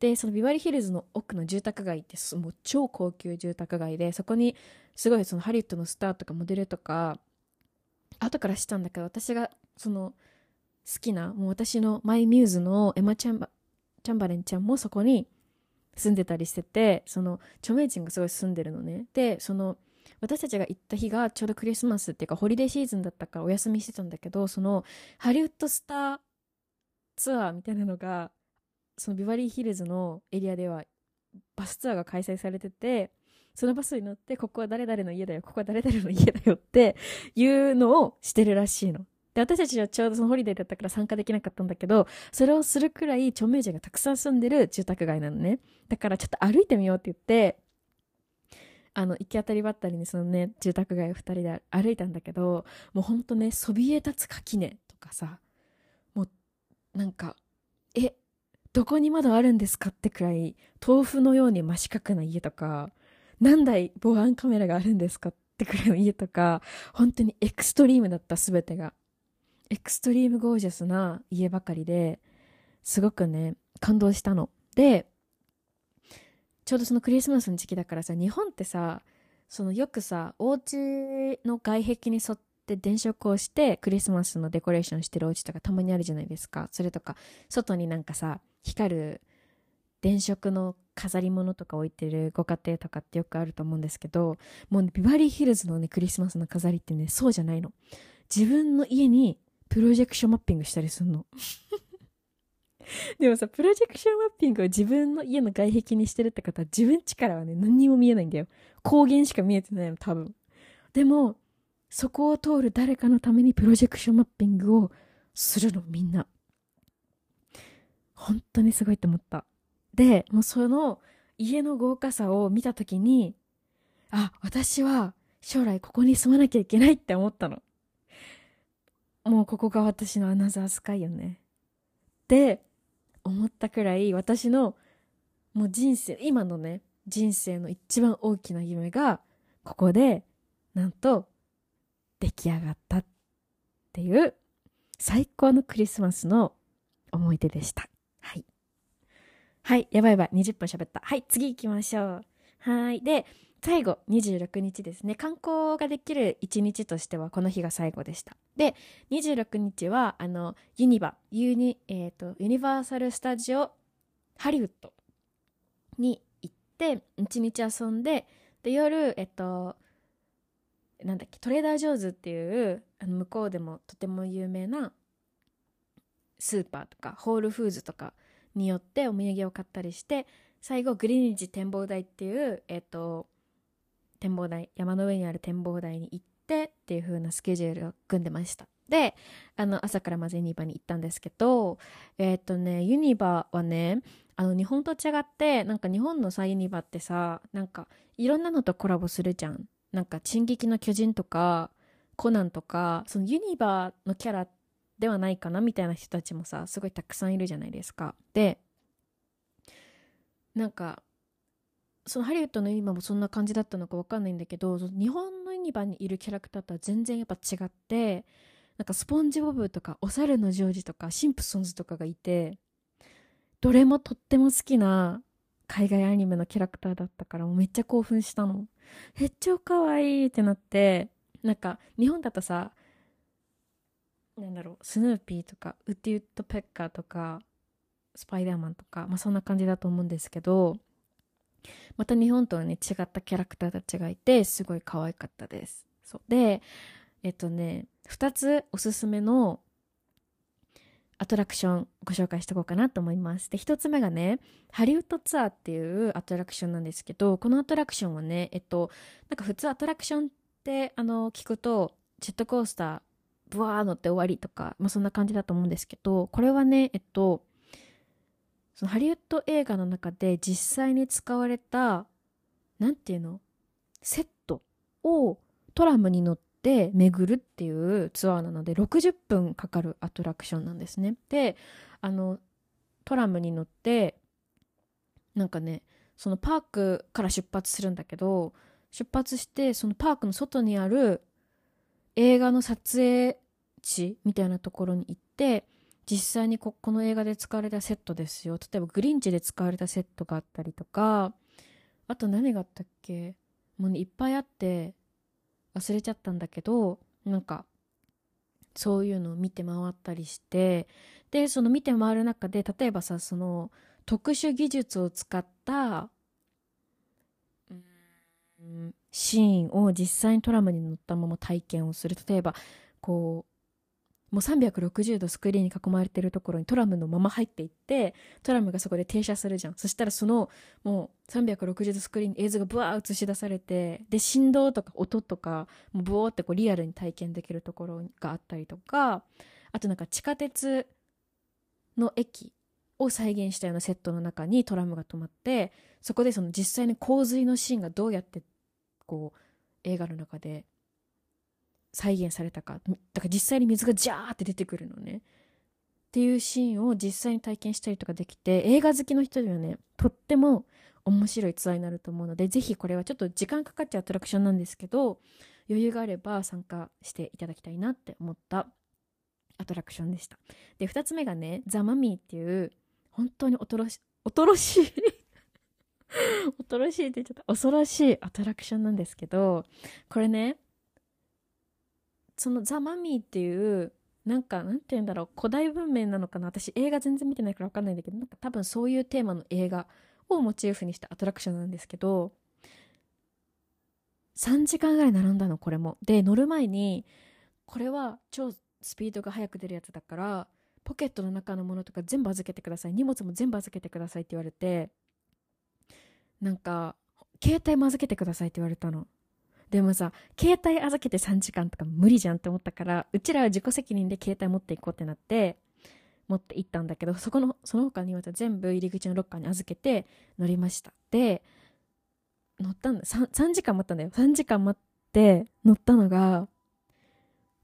で、そのビバリーヒルズの奥の住宅街って、もう超高級住宅街で、そこに、すごいそのハリウッドのスターとかモデルとか、後から知ったんだけど、私が、その、好きな、もう私のマイミューズのエマ・チャンバチャンバレンちゃんもそこに住んでたりしててその著名人がすごい住んでるのね。でその私たちが行った日がちょうどクリスマスっていうかホリデーシーズンだったからお休みしてたんだけどそのハリウッドスターツアーみたいなのがそのビバリーヒルズのエリアではバスツアーが開催されててそのバスに乗ってここは誰々の家だよここは誰々の家だよっていうのをしてるらしいので、私たちはちょうどそのホリデーだったから参加できなかったんだけど、それをするくらい著名人がたくさん住んでる住宅街なのね。だからちょっと歩いてみようって言って、あの、行き当たりばったりにそのね、住宅街を二人で歩いたんだけど、もうほんとね、そびえ立つ垣根とかさ、もう、なんか、え、どこに窓あるんですかってくらい、豆腐のように真四角な家とか、何台防犯カメラがあるんですかってくらいの家とか、本当にエクストリームだった全てが。エクストリームゴージャスな家ばかりですごくね感動したのでちょうどそのクリスマスの時期だからさ日本ってさそのよくさお家の外壁に沿ってて電飾をしてクリスマスのデコレーションしてるお家とかたまにあるじゃないですかそれとか外になんかさ光る電飾の飾り物とか置いてるご家庭とかってよくあると思うんですけどもう、ね、ビバリーヒルズのねクリスマスの飾りってねそうじゃないの自分の家にプロジェクションマッピングしたりすんの。でもさ、プロジェクションマッピングを自分の家の外壁にしてるって方は自分力はね、何にも見えないんだよ。光源しか見えてないの、多分。でも、そこを通る誰かのためにプロジェクションマッピングをするの、みんな。本当にすごいと思った。で、もうその家の豪華さを見たときに、あ、私は将来ここに住まなきゃいけないって思ったの。もうここが私のアナザースカイよね。って思ったくらい私のもう人生、今のね、人生の一番大きな夢がここでなんと出来上がったっていう最高のクリスマスの思い出でした。はい。はい、やばいやばい。20分喋った。はい、次行きましょう。はい。で、最後、26日ですね。観光ができる一日としては、この日が最後でした。で、26日は、あの、ユニバ、ユニ、え、ー、と、ユニバーサル・スタジオ・ハリウッドに行って、一日遊んで、で、夜、えっと、なんだっけ、トレーダー・ジョーズっていう、あの、向こうでもとても有名なスーパーとか、ホールフーズとかによってお土産を買ったりして、最後、グリニッジ展望台っていう、えっと、展望台山の上にある展望台に行ってっていう風なスケジュールを組んでました。であの朝からまずユニバに行ったんですけどえっ、ー、とねユニバはねあの日本と違ってなんか日本のさユニバってさなんかいろんなのとコラボするじゃん。なんか「進撃の巨人」とか「コナン」とかそのユニバーのキャラではないかなみたいな人たちもさすごいたくさんいるじゃないですか。でなんかそのハリウッドのユニバもそんな感じだったのか分かんないんだけど日本のユニバーにいるキャラクターとは全然やっぱ違ってなんかスポンジボブとかお猿のジョージとかシンプソンズとかがいてどれもとっても好きな海外アニメのキャラクターだったからめっちゃ興奮したの。めっちゃ可愛いってなってなんか日本だとさなんだろうスヌーピーとかウッディウッドペッカーとかスパイダーマンとかまあそんな感じだと思うんですけどまた日本とはね違ったキャラクターたちがいてすごい可愛かったです。そう。でえっとね2つおすすめのアトラクションご紹介しておこうかなと思います。で1つ目がねハリウッドツアーっていうアトラクションなんですけどこのアトラクションはねえっとなんか普通アトラクションってあの聞くとジェットコースターブワー乗って終わりとか、まあ、そんな感じだと思うんですけどこれはねえっとそのハリウッド映画の中で実際に使われた何ていうのセットをトラムに乗って巡るっていうツアーなので60分かかるアトラクションなんですね。であのトラムに乗ってなんかねそのパークから出発するんだけど出発してそのパークの外にある映画の撮影地みたいなところに行って実際にここの映画で使われたセットですよ例えばグリンチで使われたセットがあったりとかあと何があったっけ？もうねいっぱいあって忘れちゃったんだけどなんかそういうのを見て回ったりしてでその見て回る中で例えばさその特殊技術を使ったシーンを実際にトラムに乗ったまま体験をする。例えばこうもう360度スクリーンに囲まれてるところにトラムのまま入っていってトラムがそこで停車するじゃん。そしたらそのもう360度スクリーンに映像がブワー映し出されてで振動とか音とかもうブワーってこうリアルに体験できるところがあったりとかあとなんか地下鉄の駅を再現したようなセットの中にトラムが止まってそこでその実際に洪水のシーンがどうやってこう映画の中で再現されたか。だから実際に水がジャーって出てくるのね。っていうシーンを実際に体験したりとかできて映画好きの人にはねとっても面白いツアーになると思うのでぜひこれはちょっと時間かかっちゃうアトラクションなんですけど余裕があれば参加していただきたいなって思ったアトラクションでした。で2つ目がねザ・マミーっていう本当に恐ろし恐ろしい 恐ろしいって言っちゃった。恐ろしいアトラクションなんですけどこれねそのザ・マミーっていうなんかなんて言うんだろう古代文明なのかな。私映画全然見てないから分かんないんだけどなんか多分そういうテーマの映画をモチーフにしたアトラクションなんですけど3時間ぐらい並んだのこれも。で乗る前にこれは超スピードが速く出るやつだからポケットの中のものとか全部預けてください。荷物も全部預けてくださいって言われてなんか携帯も預けてくださいって言われたの。でもさ携帯預けて3時間とか無理じゃんって思ったからうちらは自己責任で携帯持っていこうってなって持って行ったんだけどそこのその他にまた全部入り口のロッカーに預けて乗りました。で乗ったんだ。3, 3時間待ったんだよ。3時間待って乗ったのが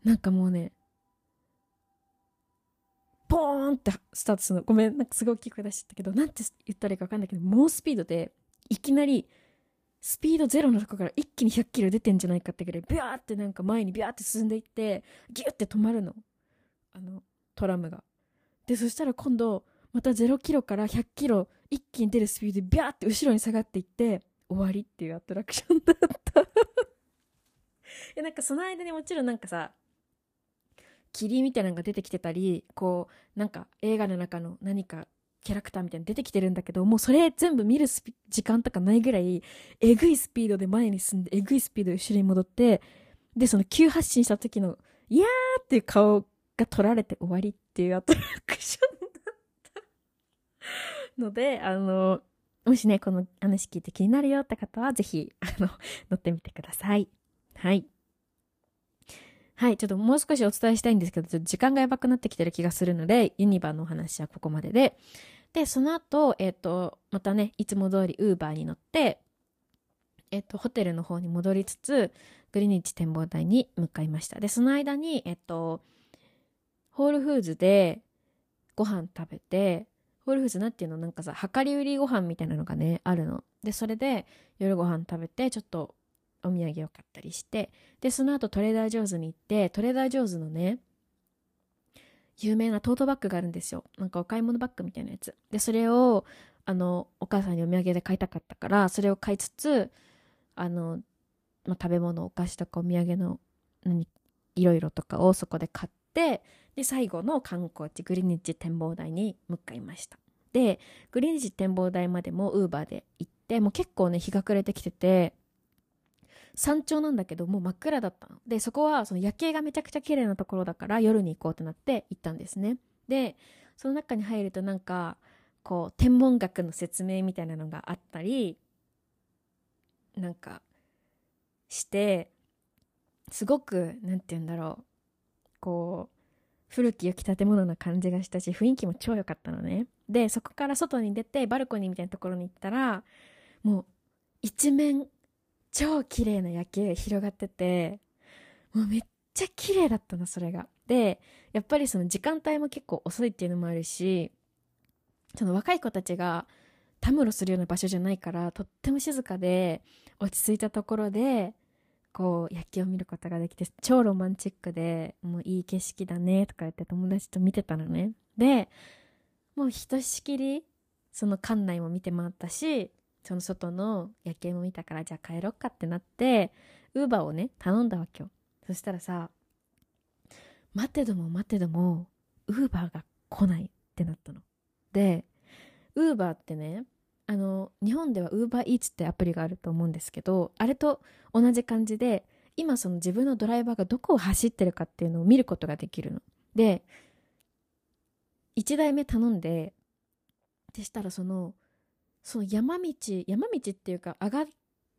なんかもうねポーンってスタートするの。ごめんなんかすごい大きい声出しちゃったけどなんて言ったらいいか分かんないけど猛スピードでいきなりスピードゼロのとこから一気に100キロ出てんじゃないかってぐらいビャーってなんか前にビャーって進んでいってギュッて止まるの。あのトラムが。でそしたら今度また0キロから100キロ一気に出るスピードでビャーって後ろに下がっていって終わりっていうアトラクションだった。えなんかその間にもちろんなんかさ霧みたいなのが出てきてたりこうなんか映画の中の何かキャラクターみたいに出てきてるんだけどもうそれ全部見る時間とかないぐらいえぐいスピードで前に進んでえぐいスピードで後ろに戻ってでその急発進した時の「いやー!」っていう顔が撮られて終わりっていうアトラクションだったのであのもしねこの話聞いて気になるよって方はぜひあの乗ってみてくださいはいはい、ちょっともう少しお伝えしたいんですけど、ちょっと時間がやばくなってきてる気がするので、ユニバのお話はここまでで、で、その後、えっ、ー、と、またね、いつも通りウーバーに乗って、えっ、ー、と、ホテルの方に戻りつつ、グリニッチ展望台に向かいました。で、その間に、えっ、ー、と、ホールフーズでご飯食べて、ホールフーズなんていうのなんかさ、量り売りご飯みたいなのがね、あるの。で、それで夜ご飯食べて、ちょっとお土産を買ったりして、で、その後トレーダージョーズに行って、トレーダージョーズのね、有名なトートバッグがあるんですよ。なんかお買い物バッグみたいなやつ。で、それを、あの、お母さんにお土産で買いたかったから、それを買いつつ、あの、まあ、食べ物、お菓子とかお土産の、何、いろいろとかをそこで買って、で、最後の観光地、グリニッジ展望台に向かいました。で、グリニッジ展望台までもウーバーで行って、もう結構ね、日が暮れてきてて、山頂なんだけどもう真っ暗だったでそこはその夜景がめちゃくちゃ綺麗なところだから夜に行こうってなって行ったんですね。でその中に入るとなんかこう天文学の説明みたいなのがあったりなんかしてすごく何て言うんだろう。こう古き良き建物な感じがしたし雰囲気も超良かったのね。でそこから外に出てバルコニーみたいなところに行ったらもう一面超綺麗な夜景広がっててもうめっちゃ綺麗だったのそれが。でやっぱりその時間帯も結構遅いっていうのもあるしその若い子たちがたむろするような場所じゃないからとっても静かで落ち着いたところでこう夜景を見ることができて超ロマンチックでもういい景色だねとか言って友達と見てたのね。でもうひとしきりその館内も見て回ったしその外の夜景も見たからじゃあ帰ろっかってなってウーバーをね頼んだわけよそしたらさ待てども待てどもウーバーが来ないってなったのでウーバーってねあの日本では UberEats ってアプリがあると思うんですけどあれと同じ感じで今その自分のドライバーがどこを走ってるかっていうのを見ることができるの。で1台目頼んででしたらそのその山道山道っていうか上がっ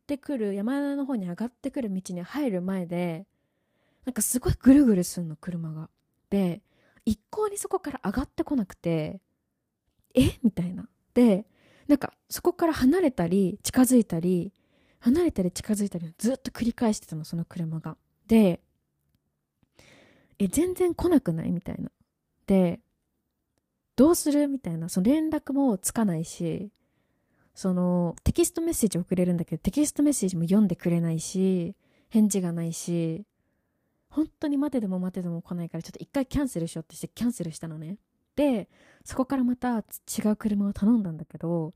てくる山の方に上がってくる道に入る前でなんかすごいぐるぐるすんの車が。で一向にそこから上がってこなくてえ？みたいな。でなんかそこから離れたり近づいたり離れたり近づいたりずっと繰り返してたのその車が。でえ全然来なくない？みたいな。でどうする？みたいな。その連絡もつかないし。そのテキストメッセージ送れるんだけどテキストメッセージも読んでくれないし返事がないし本当に待てでも待てでも来ないからちょっと一回キャンセルしようってしてキャンセルしたのね。でそこからまた違う車を頼んだんだけど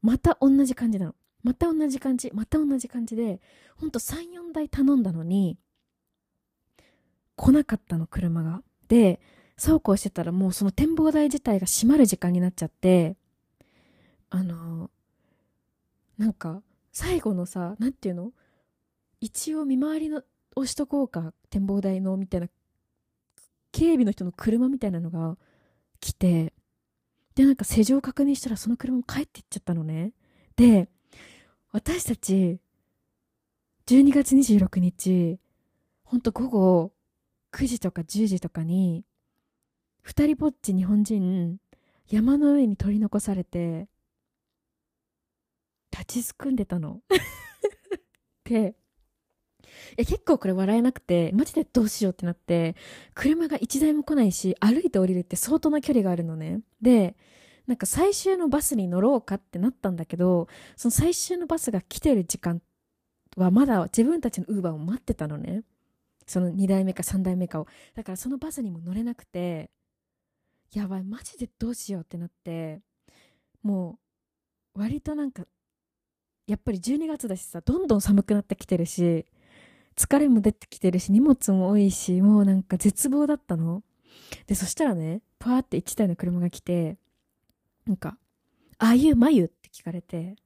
また同じ感じなの。また同じ感じまた同じ感じでほんと34台頼んだのに来なかったの車が。でそうこうしてたらもうその展望台自体が閉まる時間になっちゃってあのなんか最後のさ何て言うの？一応見回りの押しとこうか展望台のみたいな警備の人の車みたいなのが来て、で、なんか施錠を確認したらその車も帰っていっちゃったのね。で、私たち、12月26日、ほんと午後9時とか10時とかに、二人ぼっち日本人、山の上に取り残されて、立ちすくんでたの。で、え結構これ笑えなくてマジでどうしようってなって車が1台も来ないし歩いて降りるって相当な距離があるのね。でなんか最終のバスに乗ろうかってなったんだけどその最終のバスが来てる時間はまだ自分たちのウーバーを待ってたのね。その2台目か3台目かを。だからそのバスにも乗れなくてやばいマジでどうしようってなってもう割となんかやっぱり12月だしさどんどん寒くなってきてるし疲れも出てきてるし、荷物も多いし、もうなんか絶望だったの。で、そしたらね、パーって1台の車が来て、なんか、あゆまゆって聞かれて、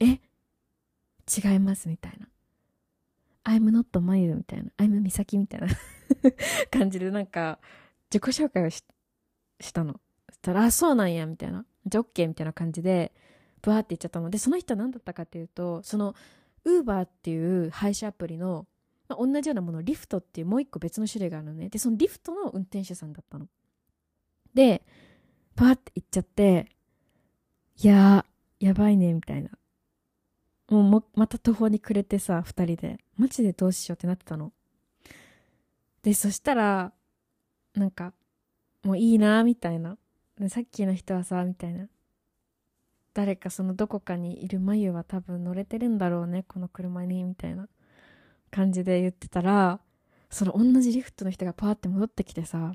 え違いますみたいな。I'm not まゆみたいな。I'm みさきみたいな 感じでなんか、自己紹介をししたの。そしたら、あ、そうなんや、みたいな。じゃあ OK みたいな感じで、ブワーって言っちゃったので、その人は何だったかっていうと、その、ウーバーっていう配車アプリのまあ、同じようなものリフトっていうもう一個別の種類があるのね。でそのリフトの運転手さんだったの。でパーって行っちゃっていややばいねみたいな。もうもまた途方に暮れてさ2人で。マジでどうしようってなってたの。でそしたらなんかもういいなみたいな。さっきの人はさみたいな。誰かそのどこかにいる眉は多分乗れてるんだろうねこの車にみたいな感じで言ってたら、その同じリフトの人がパーって戻ってきてさ、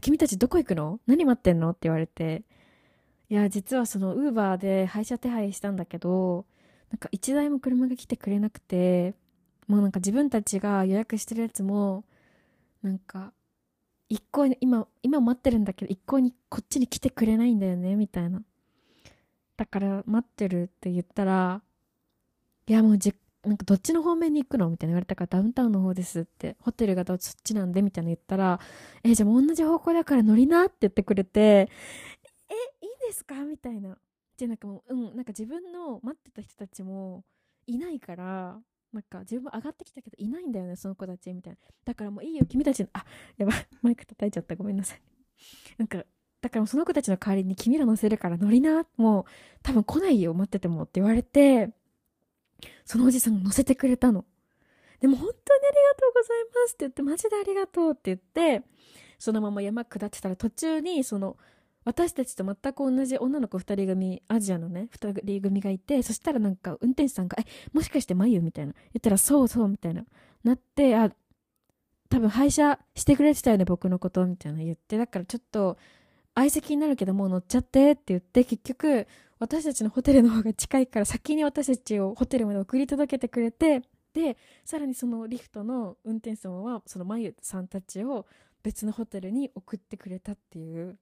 君たちどこ行くの？何待ってんの？って言われて、いや、実はそのウーバーで配車手配したんだけど、なんか一台も車が来てくれなくて、もうなんか自分たちが予約してるやつも、なんか、一向に、今、今待ってるんだけど、一向にこっちに来てくれないんだよね、みたいな。だから待ってるって言ったら、いやもうじなんかどっちの方面に行くのみたいな言われたからダウンタウンの方ですってホテルがそっちなんでみたいな言ったらえじゃあもう同じ方向だから乗りなって言ってくれてえいいんですかみたいな。でなんかもううんなんか自分の待ってた人たちもいないからなんか自分も上がってきたけどいないんだよねその子たちみたいな。だからもういいよ君たちのあやばいマイク叩いちゃった。ごめんなさい。なんかだからその子たちの代わりに君ら乗せるから乗りなもう多分来ないよ待っててもって言われてそのおじさんが乗せてくれたの。でも本当にありがとうございますって言ってマジでありがとうって言ってそのまま山下ってたら途中にその私たちと全く同じ女の子2人組アジアのね2人組がいてそしたらなんか運転手さんが「えもしかして眉?」みたいな。言ったら「そうそう」みたいな。なってあ多分廃車してくれてたよね僕のことみたいな言って。だからちょっと相席になるけどもう乗っちゃってって言って結局私たちのホテルの方が近いから先に私たちをホテルまで送り届けてくれてでさらにそのリフトの運転手さんはその眉さんたちを別のホテルに送ってくれたっていう。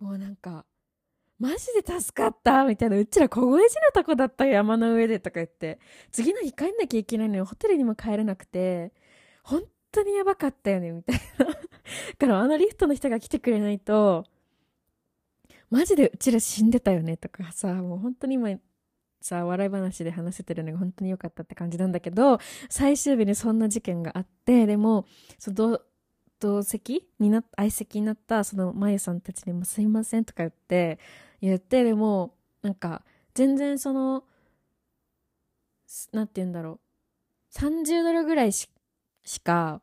もうなんかマジで助かったみたいなうちら凍え死ねた子だったよ山の上でとか言って。次の日帰んなきゃいけないのにホテルにも帰れなくて本当にやばかったよねみたいな。だからあのリフトの人が来てくれないとマジでうちら死んでたよねとかさもう本当に今さ笑い話で話せてるのが本当に良かったって感じなんだけど最終日にそんな事件があってでもその同席にな相席になったそのまゆさんたちにも「すいません」とか言って言ってでもなんか全然そのなんて言うんだろう。30ドルぐらいしか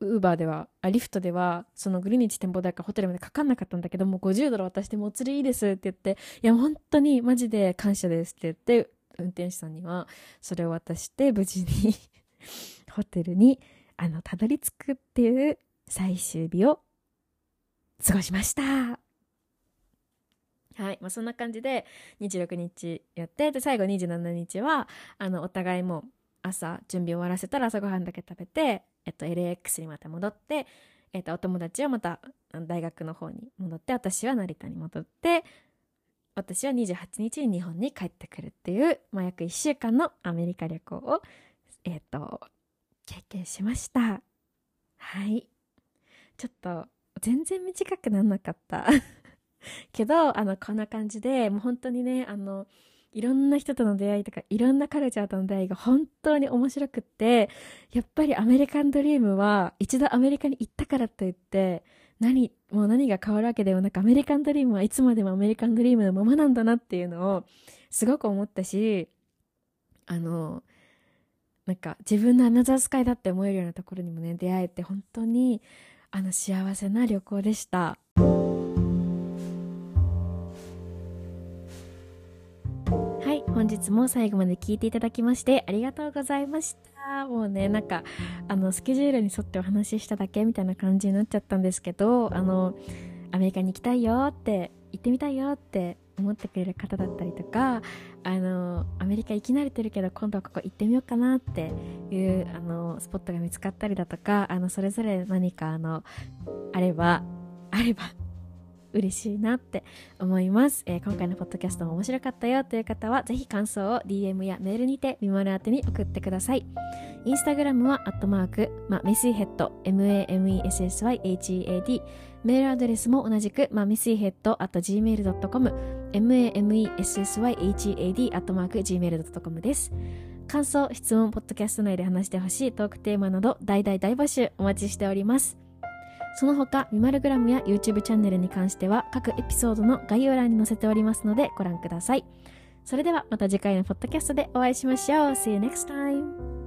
ウーバーではあリフトではそのグリニッチ展望台からホテルまでかかんなかったんだけどもう50ドル渡してもう釣りいいですって言っていや本当にマジで感謝ですって言って運転手さんにはそれを渡して無事にホテルにあのたどり着くっていう最終日を過ごしました。はいまあ、そんな感じで26日やってで最後27日はあのお互いも朝準備終わらせたら朝ごはんだけ食べてえっと、LAX にまた戻って、えっと、お友達はまた大学の方に戻って私は成田に戻って私は28日に日本に帰ってくるっていう、まあ、約1週間のアメリカ旅行を、えっと、経験しました。はい。ちょっと全然短くなんなかった。けどあのこんな感じでもう本当にねあのいろんな人との出会いとかいろんなカルチャーとの出会いが本当に面白くってやっぱりアメリカンドリームは一度アメリカに行ったからといって何もう何が変わるわけでもなくアメリカンドリームはいつまでもアメリカンドリームのままなんだなっていうのをすごく思ったしあのなんか自分のアナザースカイだって思えるようなところにもね出会えて本当にあの幸せな旅行でした。本日も最後まで聞いていただきましてありがとうございました。もうねなんかあのスケジュールに沿ってお話ししただけみたいな感じになっちゃったんですけどあのアメリカに行きたいよって行ってみたいよって思ってくれる方だったりとかあのアメリカ行き慣れてるけど今度はここ行ってみようかなっていうあのスポットが見つかったりだとかあのそれぞれ何かあのあればあれば嬉しいなって思います、えー、今回のポッドキャストも面白かったよという方はぜひ感想を DM やメールにてミモル宛てに送ってください。インスタグラムはアットマーク、ま、メスイヘッド MAMESSYHEAD メールアドレスも同じく、ま、メスイヘッド at gmail.com MAMESSYHEAD アットマーク gmail.com です。感想、質問、ポッドキャスト内で話してほしいトークテーマなど大大大募集お待ちしております。その他、ミマルグラムや YouTube チャンネルに関しては各エピソードの概要欄に載せておりますのでご覧ください。それではまた次回のポッドキャストでお会いしましょう。See you next time!